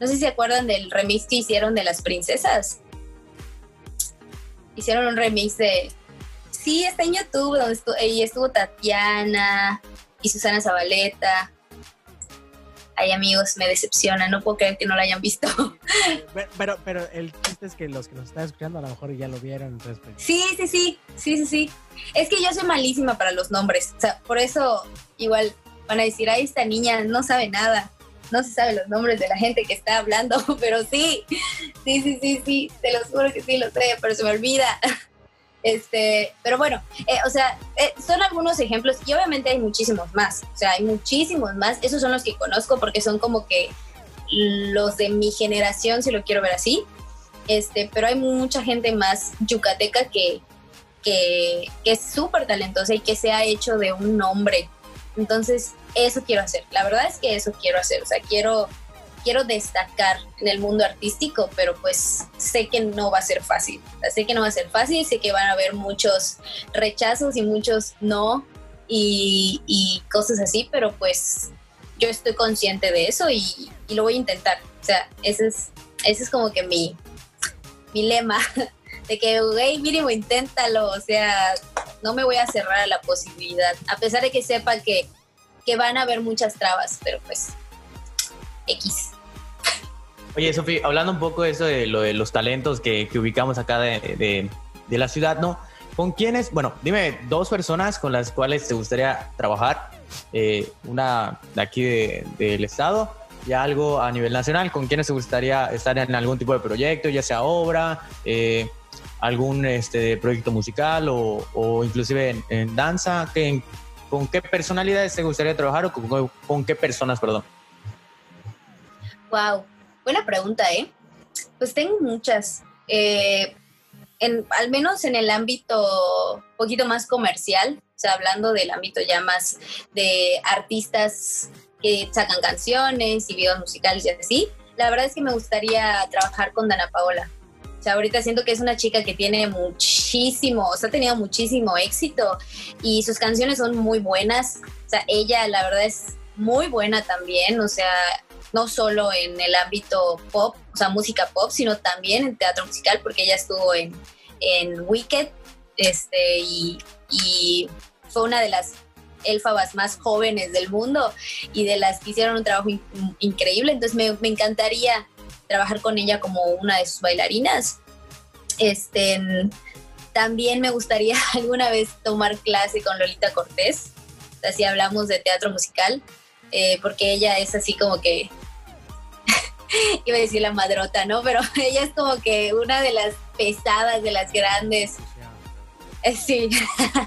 No sé si se acuerdan del remix que hicieron de las princesas. Hicieron un remix de. Sí, está en YouTube, donde estuvo, estuvo Tatiana y Susana Zabaleta ay amigos, me decepciona, no puedo creer que no lo hayan visto. Pero, pero, el chiste es que los que nos están escuchando a lo mejor ya lo vieron. Entonces pues, Sí, sí, sí, sí, sí, sí. Es que yo soy malísima para los nombres, o sea, por eso igual van a decir, ay, esta niña no sabe nada, no se sabe los nombres de la gente que está hablando, pero sí, sí, sí, sí, sí, te lo juro que sí lo sé, pero se me olvida. Este, pero bueno, eh, o sea, eh, son algunos ejemplos y obviamente hay muchísimos más. O sea, hay muchísimos más. Esos son los que conozco porque son como que los de mi generación, si lo quiero ver así. Este, pero hay mucha gente más yucateca que, que, que es súper talentosa y que se ha hecho de un nombre. Entonces, eso quiero hacer. La verdad es que eso quiero hacer. O sea, quiero quiero destacar en el mundo artístico, pero pues sé que no va a ser fácil. sé que no va a ser fácil, sé que van a haber muchos rechazos y muchos no y, cosas así, pero pues yo estoy consciente de eso y, lo voy a intentar. O sea, ese es, ese es como que mi, mi lema, de que, hey, mínimo, inténtalo, o sea, no me voy a cerrar a la posibilidad, a pesar de que sepa que, que van a haber muchas trabas, pero pues X. Oye, Sofi, hablando un poco de eso de lo de los talentos que, ubicamos acá de, la ciudad, ¿no? ¿Con quiénes? Bueno, dime dos personas con las cuales te gustaría trabajar. Eh, una de aquí del estado y algo a nivel nacional. ¿Con quiénes te gustaría estar en algún tipo de proyecto, ya sea obra, eh, algún este, proyecto musical o, inclusive en, danza? ¿Con qué personalidades te gustaría trabajar o con qué personas, perdón? Wow, buena pregunta, ¿eh? Pues tengo muchas. Eh, en, al menos en el ámbito un poquito más comercial, o sea, hablando del ámbito ya más de artistas que sacan canciones y videos musicales y así, la verdad es que me gustaría trabajar con Dana Paola. O sea, ahorita siento que es una chica que tiene muchísimo, o sea, ha tenido muchísimo éxito y sus canciones son muy buenas. O sea, ella la verdad es muy buena también, o sea, no solo en el ámbito pop, o sea, música pop, sino también en teatro musical, porque ella estuvo en, en Wicked, este, y, y fue una de las elfabas más jóvenes del mundo y de las que hicieron un trabajo increíble. Entonces me, me, encantaría trabajar con ella como una de sus bailarinas. Este, también me gustaría alguna vez tomar clase con Lolita Cortés, así hablamos de teatro musical, eh, porque ella es así como que, iba a decir la madrota, ¿no? Pero ella es como que una de las pesadas, de las grandes. Eh, sí,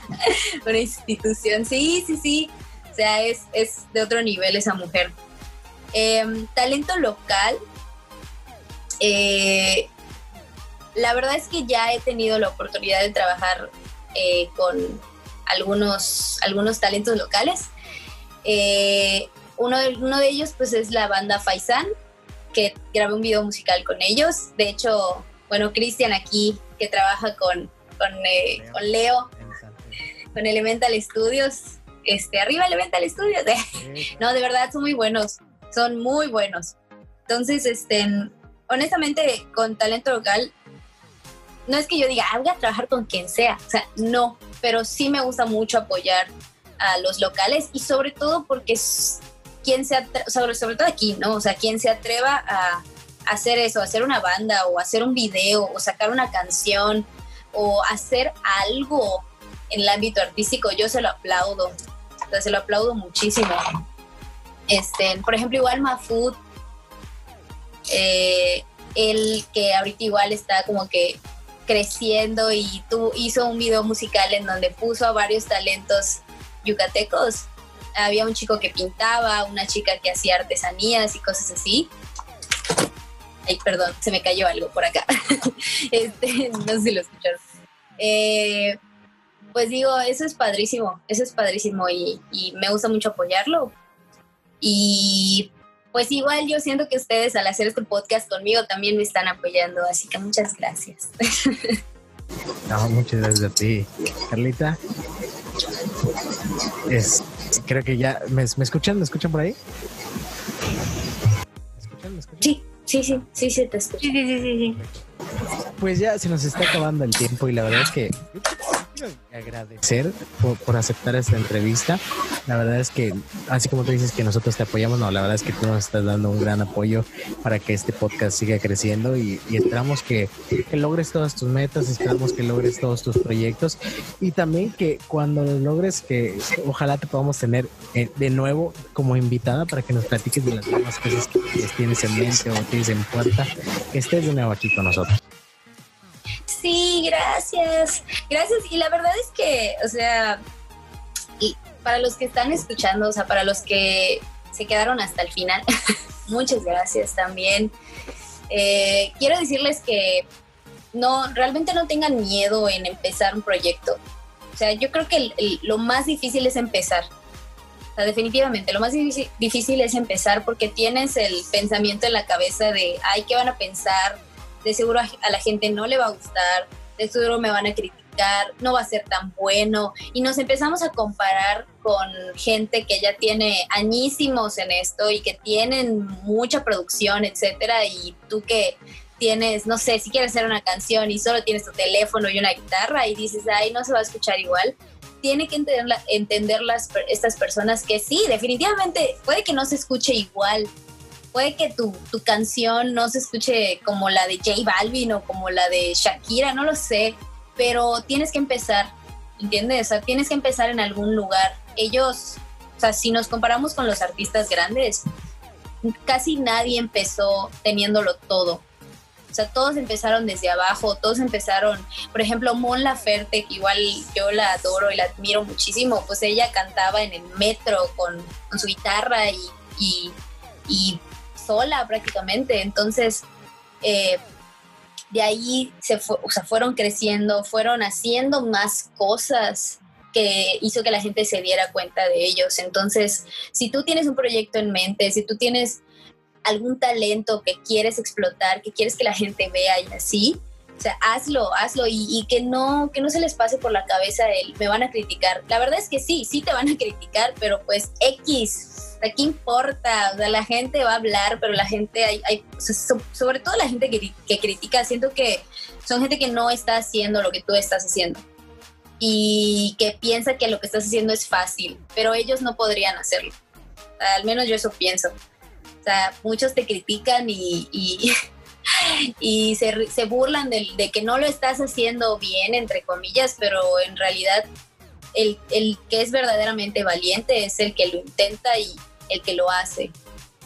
una institución, sí, sí, sí. O sea, es, es de otro nivel esa mujer. Em, talento local, eh, la verdad es que ya he tenido la oportunidad de trabajar con algunos, algunos talentos locales. Eh, uno, de, uno de ellos pues es la banda Faisan, que grabé un video musical con ellos. De hecho, bueno, Cristian aquí, que trabaja con, con, con Leo, con Elemental Studios. Este, arriba Elemental Studios. no, de verdad son muy buenos, son muy buenos. Entonces, este, honestamente, con talento local, no es que yo diga, ah, voy a trabajar con quien sea, o sea, no, pero sí me gusta mucho apoyar a los locales y sobre todo porque quien se sobre, sobre todo aquí, ¿no? O sea, quien se atreva a hacer eso, hacer una banda o hacer un video o sacar una canción o hacer algo en el ámbito artístico, yo se lo aplaudo, se lo aplaudo muchísimo. Este, por ejemplo, igual Mafud eh, el que ahorita igual está como que creciendo y tú hizo un video musical en donde puso a varios talentos yucatecos. Había un chico que pintaba, una chica que hacía artesanías y cosas así. Ay, perdón, se me cayó algo por acá. este, no sé si lo escucharon. Eh, pues digo, eso es padrísimo, eso es padrísimo y, y me gusta mucho apoyarlo. Y pues igual yo siento que ustedes al hacer este podcast conmigo también me están apoyando, así que muchas gracias. No, muchas gracias a ti, Carlita. Es, creo que ya, ¿me, escuchan? ¿Me escuchan por ahí? ¿Me escuchan? ¿Me escuchan? Sí, sí, sí, sí, sí, te escucho. Sí, sí, sí, sí. Pues ya se nos está acabando el tiempo y la verdad es que agradecer por, aceptar esta entrevista. La verdad es que, así como tú dices que nosotros te apoyamos, no, la verdad es que tú nos estás dando un gran apoyo para que este podcast siga creciendo y, esperamos que, logres todas tus metas, esperamos que logres todos tus proyectos y también que cuando logres, que ojalá te podamos tener eh, de nuevo como invitada para que nos platiques de las nuevas cosas que tienes en mente o tienes en puerta, estés de nuevo aquí con nosotros. Sí, gracias. Gracias. Y la verdad es que, o sea, y para los que están escuchando, o sea, para los que se quedaron hasta el final, muchas gracias también. Eh, quiero decirles que no, realmente no tengan miedo en empezar un proyecto. O sea, yo creo que lo más difícil es empezar. O sea, definitivamente, lo más difícil es empezar porque tienes el pensamiento en la cabeza de, ay, ¿qué van a pensar? De seguro a, la gente no le va a gustar, de seguro me van a criticar, no va a ser tan bueno. Y nos empezamos a comparar con gente que ya tiene añísimos en esto y que tienen mucha producción, etcétera, y tú que tienes, no sé, si quieres hacer una canción y solo tienes tu teléfono y una guitarra y dices, ay, no se va a escuchar igual, tiene que entender, entender las, estas personas que sí, definitivamente puede que no se escuche igual, puede que tu, tu, canción no se escuche como la de J Balvin o como la de Shakira, no lo sé, pero tienes que empezar, ¿entiendes? O sea, tienes que empezar en algún lugar. Ellos, o sea, si nos comparamos con los artistas grandes, casi nadie empezó teniéndolo todo. O sea, todos empezaron desde abajo, todos empezaron, por ejemplo, Mon Laferte, que igual yo la adoro y la admiro muchísimo, pues ella cantaba en el metro con, con su guitarra y, y, y sola prácticamente. Entonces, eh, de ahí se fueron creciendo, fueron haciendo más cosas que hizo que la gente se diera cuenta de ellos. Entonces, si tú tienes un proyecto en mente, si tú tienes algún talento que quieres explotar, que quieres que la gente vea y así, O sea, hazlo, hazlo y, que no que no se les pase por la cabeza el me van a criticar. La verdad es que sí, sí te van a criticar, pero pues X, ¿a qué importa? O sea, la gente va a hablar, pero la gente, hay, hay sobre todo la gente que, que critica, siento que son gente que no está haciendo lo que tú estás haciendo y que piensa que lo que estás haciendo es fácil, pero ellos no podrían hacerlo. al menos yo eso pienso. O sea, muchos te critican y, y se, se, burlan de, de, que no lo estás haciendo bien, entre comillas, pero en realidad el, el, que es verdaderamente valiente es el que lo intenta y el que lo hace.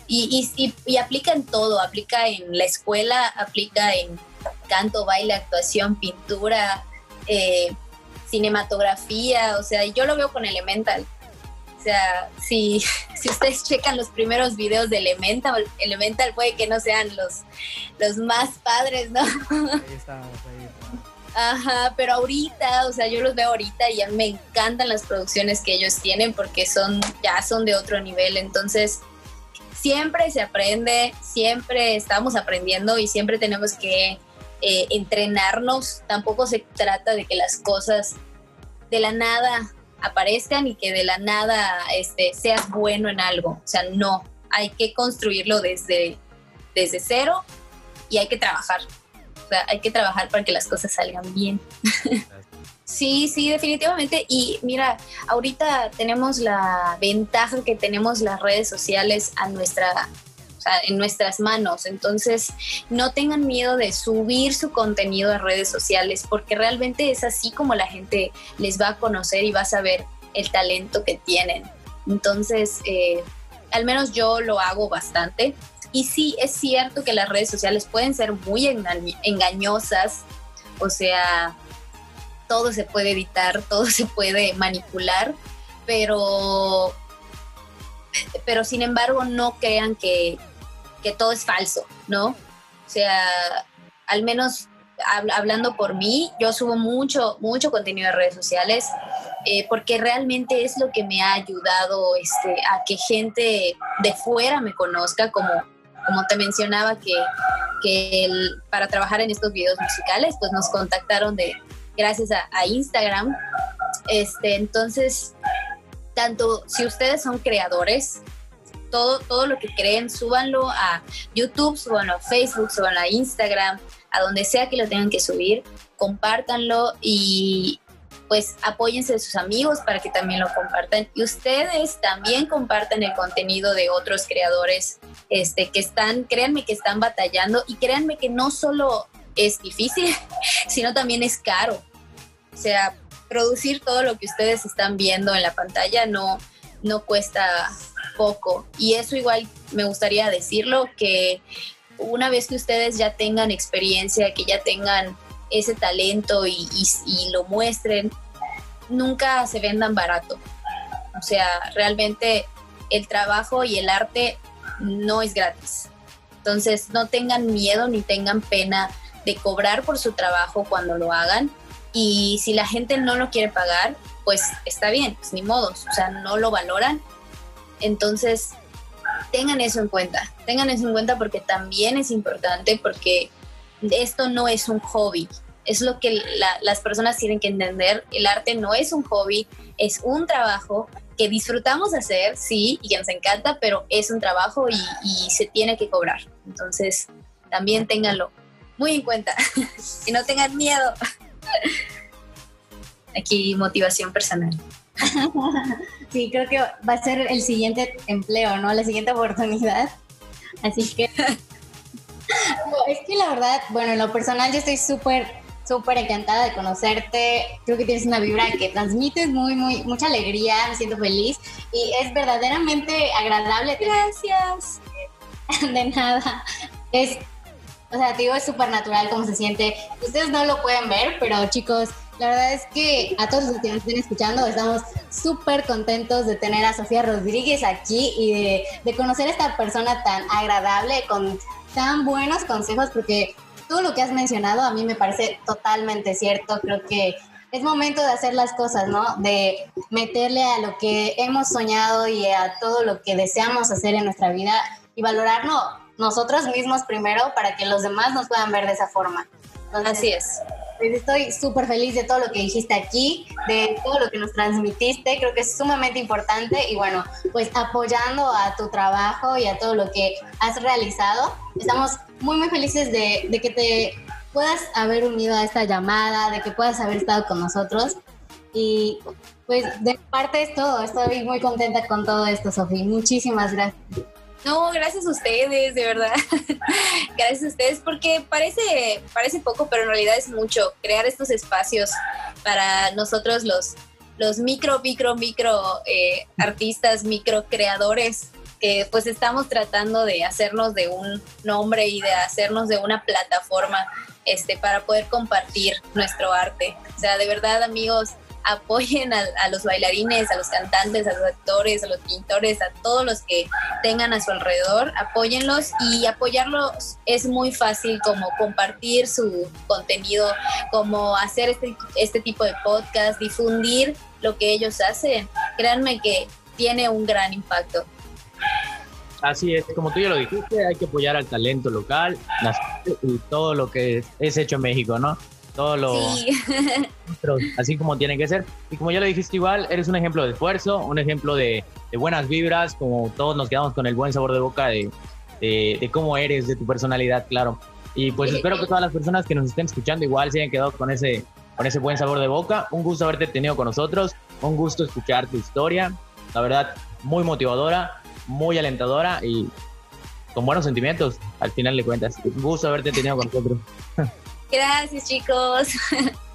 Y, y, y aplica en todo, aplica en la escuela, aplica en canto, baile, actuación, pintura, eh, cinematografía, o sea, yo lo veo con Elemental. O sea, si, si ustedes checan los primeros videos de Elemental, Elemental puede que no sean los, los más padres, ¿no? Ahí estamos, ahí. Ajá, pero ahorita, o sea, yo los veo ahorita y ya me encantan las producciones que ellos tienen porque son, ya son de otro nivel. Entonces, siempre se aprende, siempre estamos aprendiendo y siempre tenemos que eh, entrenarnos. Tampoco se trata de que las cosas de la nada aparezcan y que de la nada este, seas bueno en algo. O sea, no, hay que construirlo desde, desde cero y hay que trabajar. O sea, hay que trabajar para que las cosas salgan bien. sí, sí, definitivamente. Y mira, ahorita tenemos la ventaja que tenemos las redes sociales a nuestra en nuestras manos. Entonces, no tengan miedo de subir su contenido a redes sociales, porque realmente es así como la gente les va a conocer y va a saber el talento que tienen. Entonces, eh, al menos yo lo hago bastante. Y sí, es cierto que las redes sociales pueden ser muy engañosas, o sea, todo se puede editar, todo se puede manipular, pero, pero sin embargo no crean que, que todo es falso, ¿no? O sea, al menos hablando por mí, yo subo mucho, mucho contenido en redes sociales eh, porque realmente es lo que me ha ayudado este, a que gente de fuera me conozca, como, como te mencionaba, que, que para trabajar en estos videos musicales, pues nos contactaron de, gracias a, a Instagram. Este, entonces, tanto si ustedes son creadores, todo, todo lo que creen, súbanlo a YouTube, súbanlo a Facebook, súbanlo a Instagram, a donde sea que lo tengan que subir, compártanlo y pues apóyense de sus amigos para que también lo compartan y ustedes también compartan el contenido de otros creadores este, que están, créanme que están batallando y créanme que no solo es difícil, sino también es caro. O sea, producir todo lo que ustedes están viendo en la pantalla no, no cuesta poco. Y eso igual me gustaría decirlo, que una vez que ustedes ya tengan experiencia, que ya tengan ese talento y, lo muestren, nunca se vendan barato. O sea, realmente el trabajo y el arte no es gratis. Entonces, no tengan miedo ni tengan pena de cobrar por su trabajo cuando lo hagan. Y si la gente no lo quiere pagar, pues está bien, pues ni modos, o sea, no lo valoran entonces, tengan eso en cuenta, tengan eso en cuenta porque también es importante porque esto no es un hobby, es lo que las personas tienen que entender, el arte no es un hobby, es un trabajo que disfrutamos hacer, sí, y que nos encanta, pero es un trabajo y, y se tiene que cobrar. Entonces, también ténganlo muy en cuenta y no tengan miedo. Aquí motivación personal. sí, creo que va a ser el siguiente empleo, ¿no? La siguiente oportunidad. Así que es que la verdad, bueno, en lo personal yo estoy súper, súper encantada de conocerte. Creo que tienes una vibra que transmites muy, muy, mucha alegría, me siento feliz y es verdaderamente agradable. Gracias. De nada. Es, o sea, te digo, es súper natural cómo se siente. Ustedes no lo pueden ver, pero chicos, la verdad es que a todos los que nos estén escuchando estamos súper contentos de tener a Sofía Rodríguez aquí y de, conocer a esta persona tan agradable con tan buenos consejos porque todo lo que has mencionado a mí me parece totalmente cierto. Creo que es momento de hacer las cosas, ¿no? De meterle a lo que hemos soñado y a todo lo que deseamos hacer en nuestra vida y valorarnos nosotros mismos primero para que los demás nos puedan ver de esa forma. Así es. Pues estoy súper feliz de todo lo que dijiste aquí, de todo lo que nos transmitiste, creo que es sumamente importante y bueno, pues apoyando a tu trabajo y a todo lo que has realizado, estamos muy muy felices de, de que te puedas haber unido a esta llamada, de que puedas haber estado con nosotros y pues de parte es todo, estoy muy contenta con todo esto, Sofía, muchísimas gracias. No, gracias a ustedes, de verdad. gracias a ustedes, porque parece, parece poco, pero en realidad es mucho crear estos espacios para nosotros los, los micro, micro, micro eh, artistas, micro creadores, que pues estamos tratando de hacernos de un nombre y de hacernos de una plataforma este, para poder compartir nuestro arte. O sea, de verdad, amigos, apoyen a, los bailarines, a los cantantes, a los actores, a los pintores, a todos los que tengan a su alrededor, apóyenlos y apoyarlos es muy fácil como compartir su contenido, como hacer este, este tipo de podcast, difundir lo que ellos hacen. Créanme que tiene un gran impacto. Así es, como tú ya lo dijiste, hay que apoyar al talento local y todo lo que es hecho en México, ¿no? Todo lo así como tiene que ser. Y como ya lo dijiste igual, eres un ejemplo de esfuerzo, un ejemplo de, buenas vibras, como todos nos quedamos con el buen sabor de boca de, de, cómo eres, de tu personalidad, claro. Y pues espero que todas las personas que nos estén escuchando igual se hayan quedado con ese, con ese buen sabor de boca. Un gusto haberte tenido con nosotros, un gusto escuchar tu historia, la verdad, muy motivadora, muy alentadora y con buenos sentimientos, al final de cuentas. Un gusto haberte tenido con nosotros. Gracias, chicos.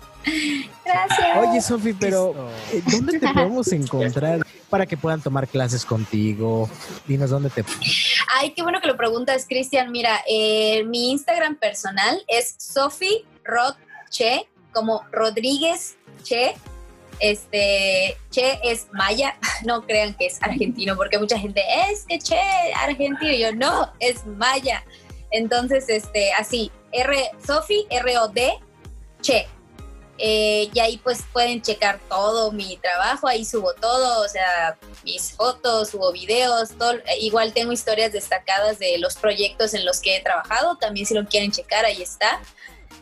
Gracias. Oye, Sofi, pero eh, ¿dónde te podemos encontrar para que puedan tomar clases contigo? Dinos dónde te. Ay, qué bueno que lo preguntas, Cristian. Mira, eh, mi Instagram personal es Sofi Rod Che, como Rodríguez Che. Este, Che es maya, no crean que es argentino, porque mucha gente es que Che argentino, yo no, es maya. Entonces, este, así, R, Sofi, R-O-D, Che. Eh, y ahí pues pueden checar todo mi trabajo, ahí subo todo, o sea, mis fotos, subo videos, todo, igual tengo historias destacadas de los proyectos en los que he trabajado, también si lo quieren checar, ahí está.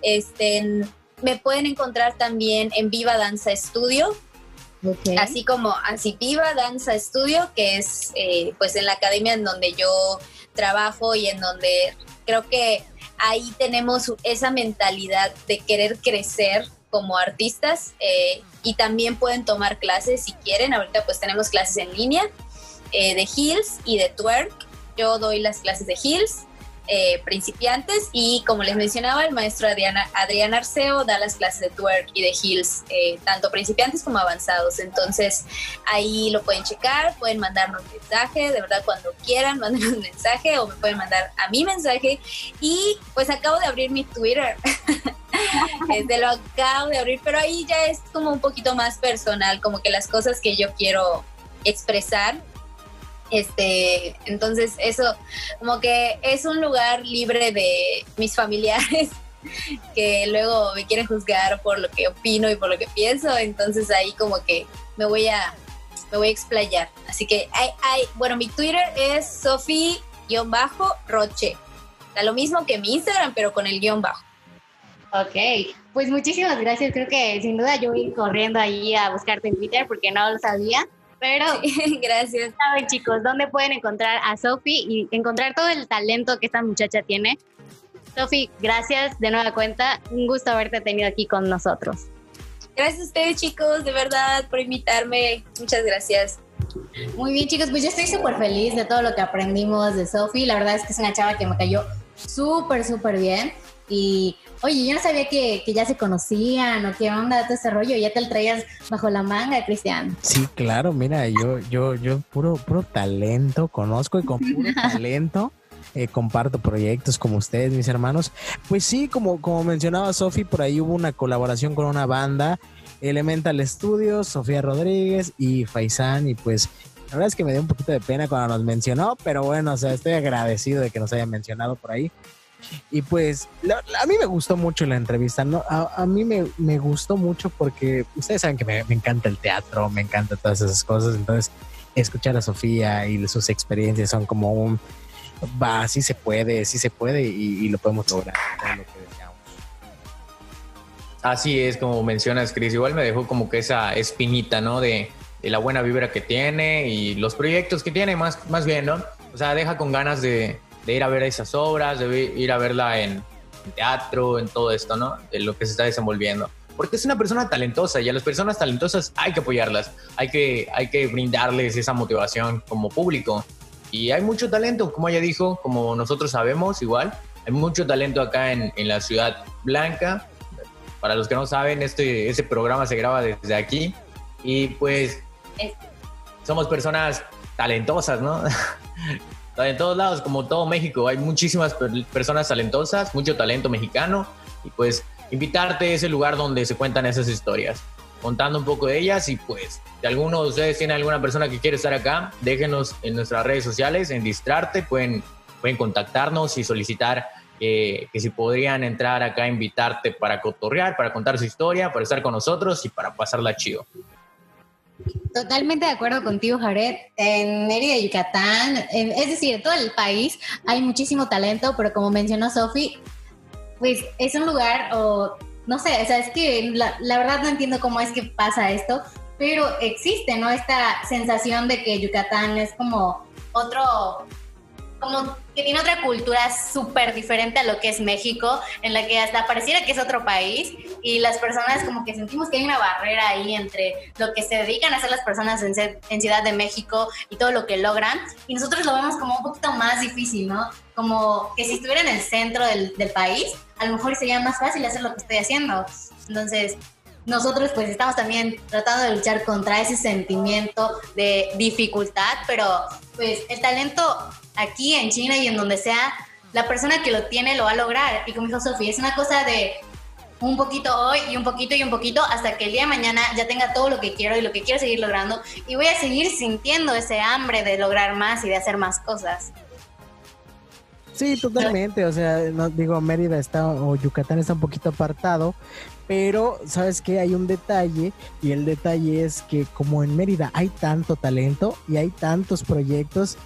Este, me pueden encontrar también en Viva Danza Studio, así como así Viva Danza Studio, que es eh, pues en la academia en donde yo trabajo y en donde creo que ahí tenemos esa mentalidad de querer crecer como artistas eh, y también pueden tomar clases si quieren. Ahorita pues tenemos clases en línea eh, de Hills y de Twerk. Yo doy las clases de Hills eh, principiantes y como les mencionaba, el maestro Adrián Arceo da las clases de twerk y de heels, eh, tanto principiantes como avanzados. Entonces ahí lo pueden checar, pueden mandarnos mensaje, de verdad cuando quieran, manden un mensaje o me pueden mandar a mi mensaje. Y pues acabo de abrir mi Twitter. este, lo acabo de abrir, pero ahí ya es como un poquito más personal, como que las cosas que yo quiero expresar este, entonces eso como que es un lugar libre de mis familiares que luego me quieren juzgar por lo que opino y por lo que pienso, entonces ahí como que me voy a me voy a explayar. Así que hay, hay bueno, mi Twitter es Sofi-Roche. Da lo mismo que mi Instagram, pero con el guion bajo. Ok, pues muchísimas gracias. Creo que sin duda yo voy corriendo ahí a buscarte en Twitter porque no lo sabía. Pero gracias. Saben chicos, ¿dónde pueden encontrar a Sofi y encontrar todo el talento que esta muchacha tiene? Sofi, gracias de nueva cuenta. Un gusto haberte tenido aquí con nosotros. Gracias a ustedes chicos, de verdad, por invitarme. Muchas gracias. Muy bien chicos, pues yo estoy súper feliz de todo lo que aprendimos de Sofi. La verdad es que es una chava que me cayó súper, súper bien. Y Oye, yo no sabía que, ya se conocían o qué onda todo ese rollo. Ya te lo traías bajo la manga, Cristian. Sí, claro, mira, yo, yo, yo puro, puro talento conozco y con puro talento. Eh, comparto proyectos como ustedes, mis hermanos. Pues sí, como, como mencionaba Sofi, por ahí hubo una colaboración con una banda, Elemental Studios, Sofía Rodríguez y Faisán, y pues la verdad es que me dio un poquito de pena cuando nos mencionó, pero bueno, o sea, estoy agradecido de que nos hayan mencionado por ahí. Y pues a mí me gustó mucho la entrevista, ¿no? A, mí me, me, gustó mucho porque ustedes saben que me, me, encanta el teatro, me encanta todas esas cosas, entonces escuchar a Sofía y sus experiencias son como un, va, sí se puede, sí se puede y, lo podemos lograr, lo que Así es, como mencionas, Chris. Igual me dejó como que esa espinita, ¿no? De, de la buena vibra que tiene y los proyectos que tiene, más, más bien, ¿no? O sea, deja con ganas de, de ir a ver esas obras, de ir a verla en, teatro, en todo esto, ¿no? De lo que se está desenvolviendo. Porque es una persona talentosa y a las personas talentosas hay que apoyarlas, hay que, hay que brindarles esa motivación como público. Y hay mucho talento, como ella dijo, como nosotros sabemos igual, hay mucho talento acá en, en la ciudad blanca. Para los que no saben, este, este programa se graba desde aquí y pues somos personas talentosas, ¿no? en todos lados, como todo México, hay muchísimas personas talentosas, mucho talento mexicano. Y pues invitarte a ese lugar donde se cuentan esas historias, contando un poco de ellas y pues si alguno de ustedes tiene alguna persona que quiere estar acá, déjenos en nuestras redes sociales, en Distrarte, pueden, pueden contactarnos y solicitar eh, que si podrían entrar acá a invitarte para cotorrear, para contar su historia, para estar con nosotros y para pasarla chido. Totalmente de acuerdo contigo, Jared. En Mérida, Yucatán, es decir, en todo el país hay muchísimo talento, pero como mencionó Sofi, pues es un lugar, o no sé, o sea, es que la, la, verdad no entiendo cómo es que pasa esto, pero existe, ¿no? Esta sensación de que Yucatán es como otro como que tiene otra cultura súper diferente a lo que es México, en la que hasta pareciera que es otro país y las personas como que sentimos que hay una barrera ahí entre lo que se dedican a hacer las personas en, en Ciudad de México y todo lo que logran y nosotros lo vemos como un poquito más difícil, ¿no? Como que si estuviera en el centro del, del país, a lo mejor sería más fácil hacer lo que estoy haciendo. Entonces, nosotros pues estamos también tratando de luchar contra ese sentimiento de dificultad, pero pues el talento aquí en China y en donde sea, la persona que lo tiene lo va a lograr. Y como dijo Sofía, es una cosa de un poquito hoy y un poquito y un poquito hasta que el día de mañana ya tenga todo lo que quiero y lo que quiero seguir logrando y voy a seguir sintiendo ese hambre de lograr más y de hacer más cosas. Sí, totalmente. O sea, no, digo, Mérida está o Yucatán está un poquito apartado, pero sabes que hay un detalle y el detalle es que como en Mérida hay tanto talento y hay tantos proyectos,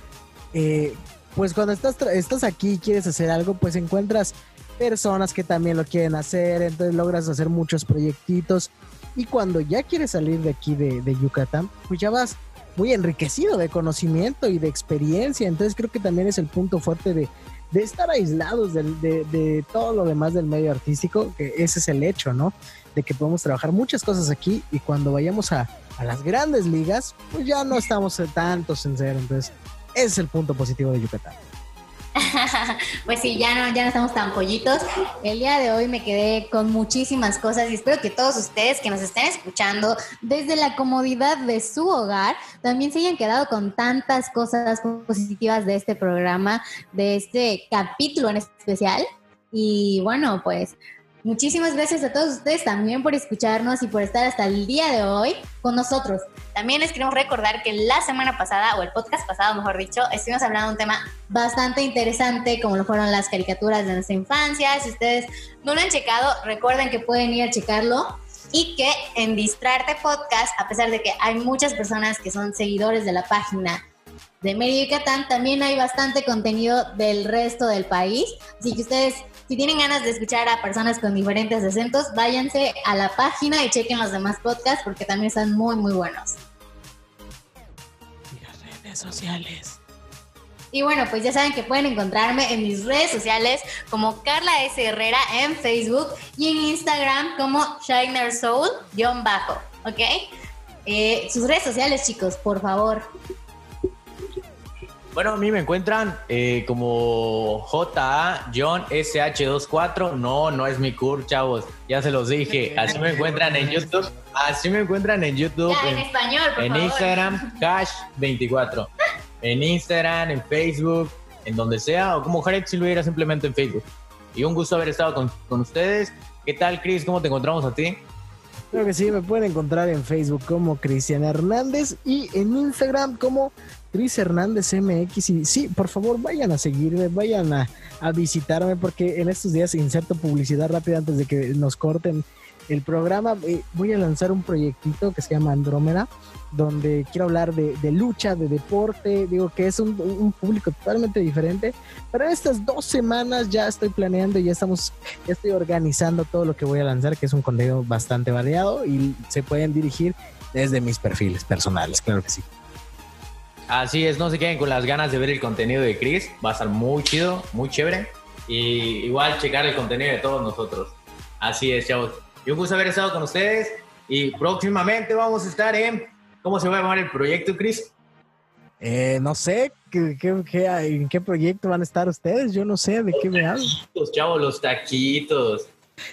eh, pues cuando estás, estás aquí y quieres hacer algo, pues encuentras personas que también lo quieren hacer, entonces logras hacer muchos proyectitos y cuando ya quieres salir de aquí de, de Yucatán, pues ya vas muy enriquecido de conocimiento y de experiencia, entonces creo que también es el punto fuerte de, de estar aislados de, de, todo lo demás del medio artístico, que ese es el hecho, ¿no? De que podemos trabajar muchas cosas aquí y cuando vayamos a, a las grandes ligas, pues ya no estamos tantos en. Entonces, es el punto positivo de Yucatán. pues sí, ya no, ya no estamos tan pollitos. El día de hoy me quedé con muchísimas cosas y espero que todos ustedes que nos estén escuchando desde la comodidad de su hogar también se hayan quedado con tantas cosas positivas de este programa, de este capítulo en especial. Y bueno, pues Muchísimas gracias a todos ustedes también por escucharnos y por estar hasta el día de hoy con nosotros. También les queremos recordar que la semana pasada, o el podcast pasado, mejor dicho, estuvimos hablando de un tema bastante interesante, como lo fueron las caricaturas de nuestra infancia. Si ustedes no lo han checado, recuerden que pueden ir a checarlo y que en Distrarte Podcast, a pesar de que hay muchas personas que son seguidores de la página de Mérida Yucatán, también hay bastante contenido del resto del país. Así que ustedes si tienen ganas de escuchar a personas con diferentes acentos, váyanse a la página y chequen los demás podcasts porque también están muy, muy buenos. Y las redes sociales. Y bueno, pues ya saben que pueden encontrarme en mis redes sociales como Carla S. Herrera en Facebook y en Instagram como Shiner Soul-bajo, ¿ok? Eh, sus redes sociales, chicos, por favor. Bueno, a mí me encuentran eh, como JA John SH24. No, no es mi cur, chavos. Ya se los dije. Así me encuentran en YouTube. Así me encuentran en YouTube. en, español, por En Instagram, Cash24. En Instagram, en Facebook, en donde sea. O como Jared si lo hubiera simplemente en Facebook. Y un gusto haber estado con, con ustedes. ¿Qué tal, Chris? ¿Cómo te encontramos a ti? Creo que sí, me pueden encontrar en Facebook como Cristian Hernández y en Instagram como Cris Hernández MX. Y sí, por favor, vayan a seguirme, vayan a, visitarme, porque en estos días inserto publicidad rápida antes de que nos corten. el programa. Eh, voy a lanzar un proyectito que se llama Andrómeda, donde quiero hablar de, lucha, de deporte, digo que es un, público totalmente diferente. Pero estas dos semanas ya estoy planeando y ya estamos, ya estoy organizando todo lo que voy a lanzar, que es un contenido bastante variado y se pueden dirigir desde mis perfiles personales, claro que sí. Así es, no se queden con las ganas de ver el contenido de Chris, va a estar muy chido, muy chévere. Y igual checar el contenido de todos nosotros. Así es, chavos. Y un gusto haber estado con ustedes. Y próximamente vamos a estar en ¿Cómo se va a llamar el proyecto, Chris? Eh, no sé, ¿qué, en qué proyecto van a estar ustedes? Yo no sé de qué me hablan. Los chavos, los taquitos.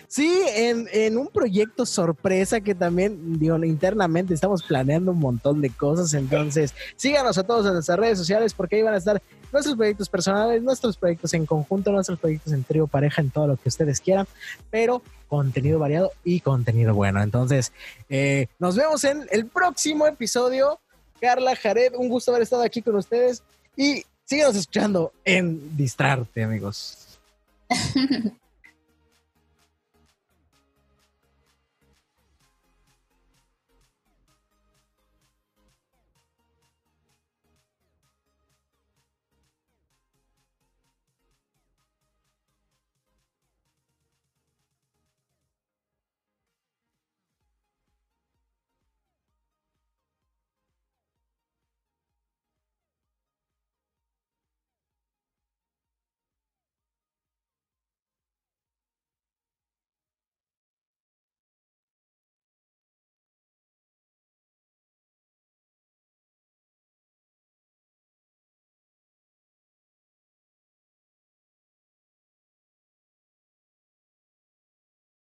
Sí, en, un proyecto sorpresa que también, digo, internamente estamos planeando un montón de cosas. Entonces, síganos a todos en nuestras redes sociales porque ahí van a estar nuestros proyectos personales, nuestros proyectos en conjunto, nuestros proyectos en trío, pareja, en todo lo que ustedes quieran. Pero contenido variado y contenido bueno. Entonces, eh, nos vemos en el próximo episodio. Carla, Jared, un gusto haber estado aquí con ustedes y síganos escuchando en Distrarte, amigos.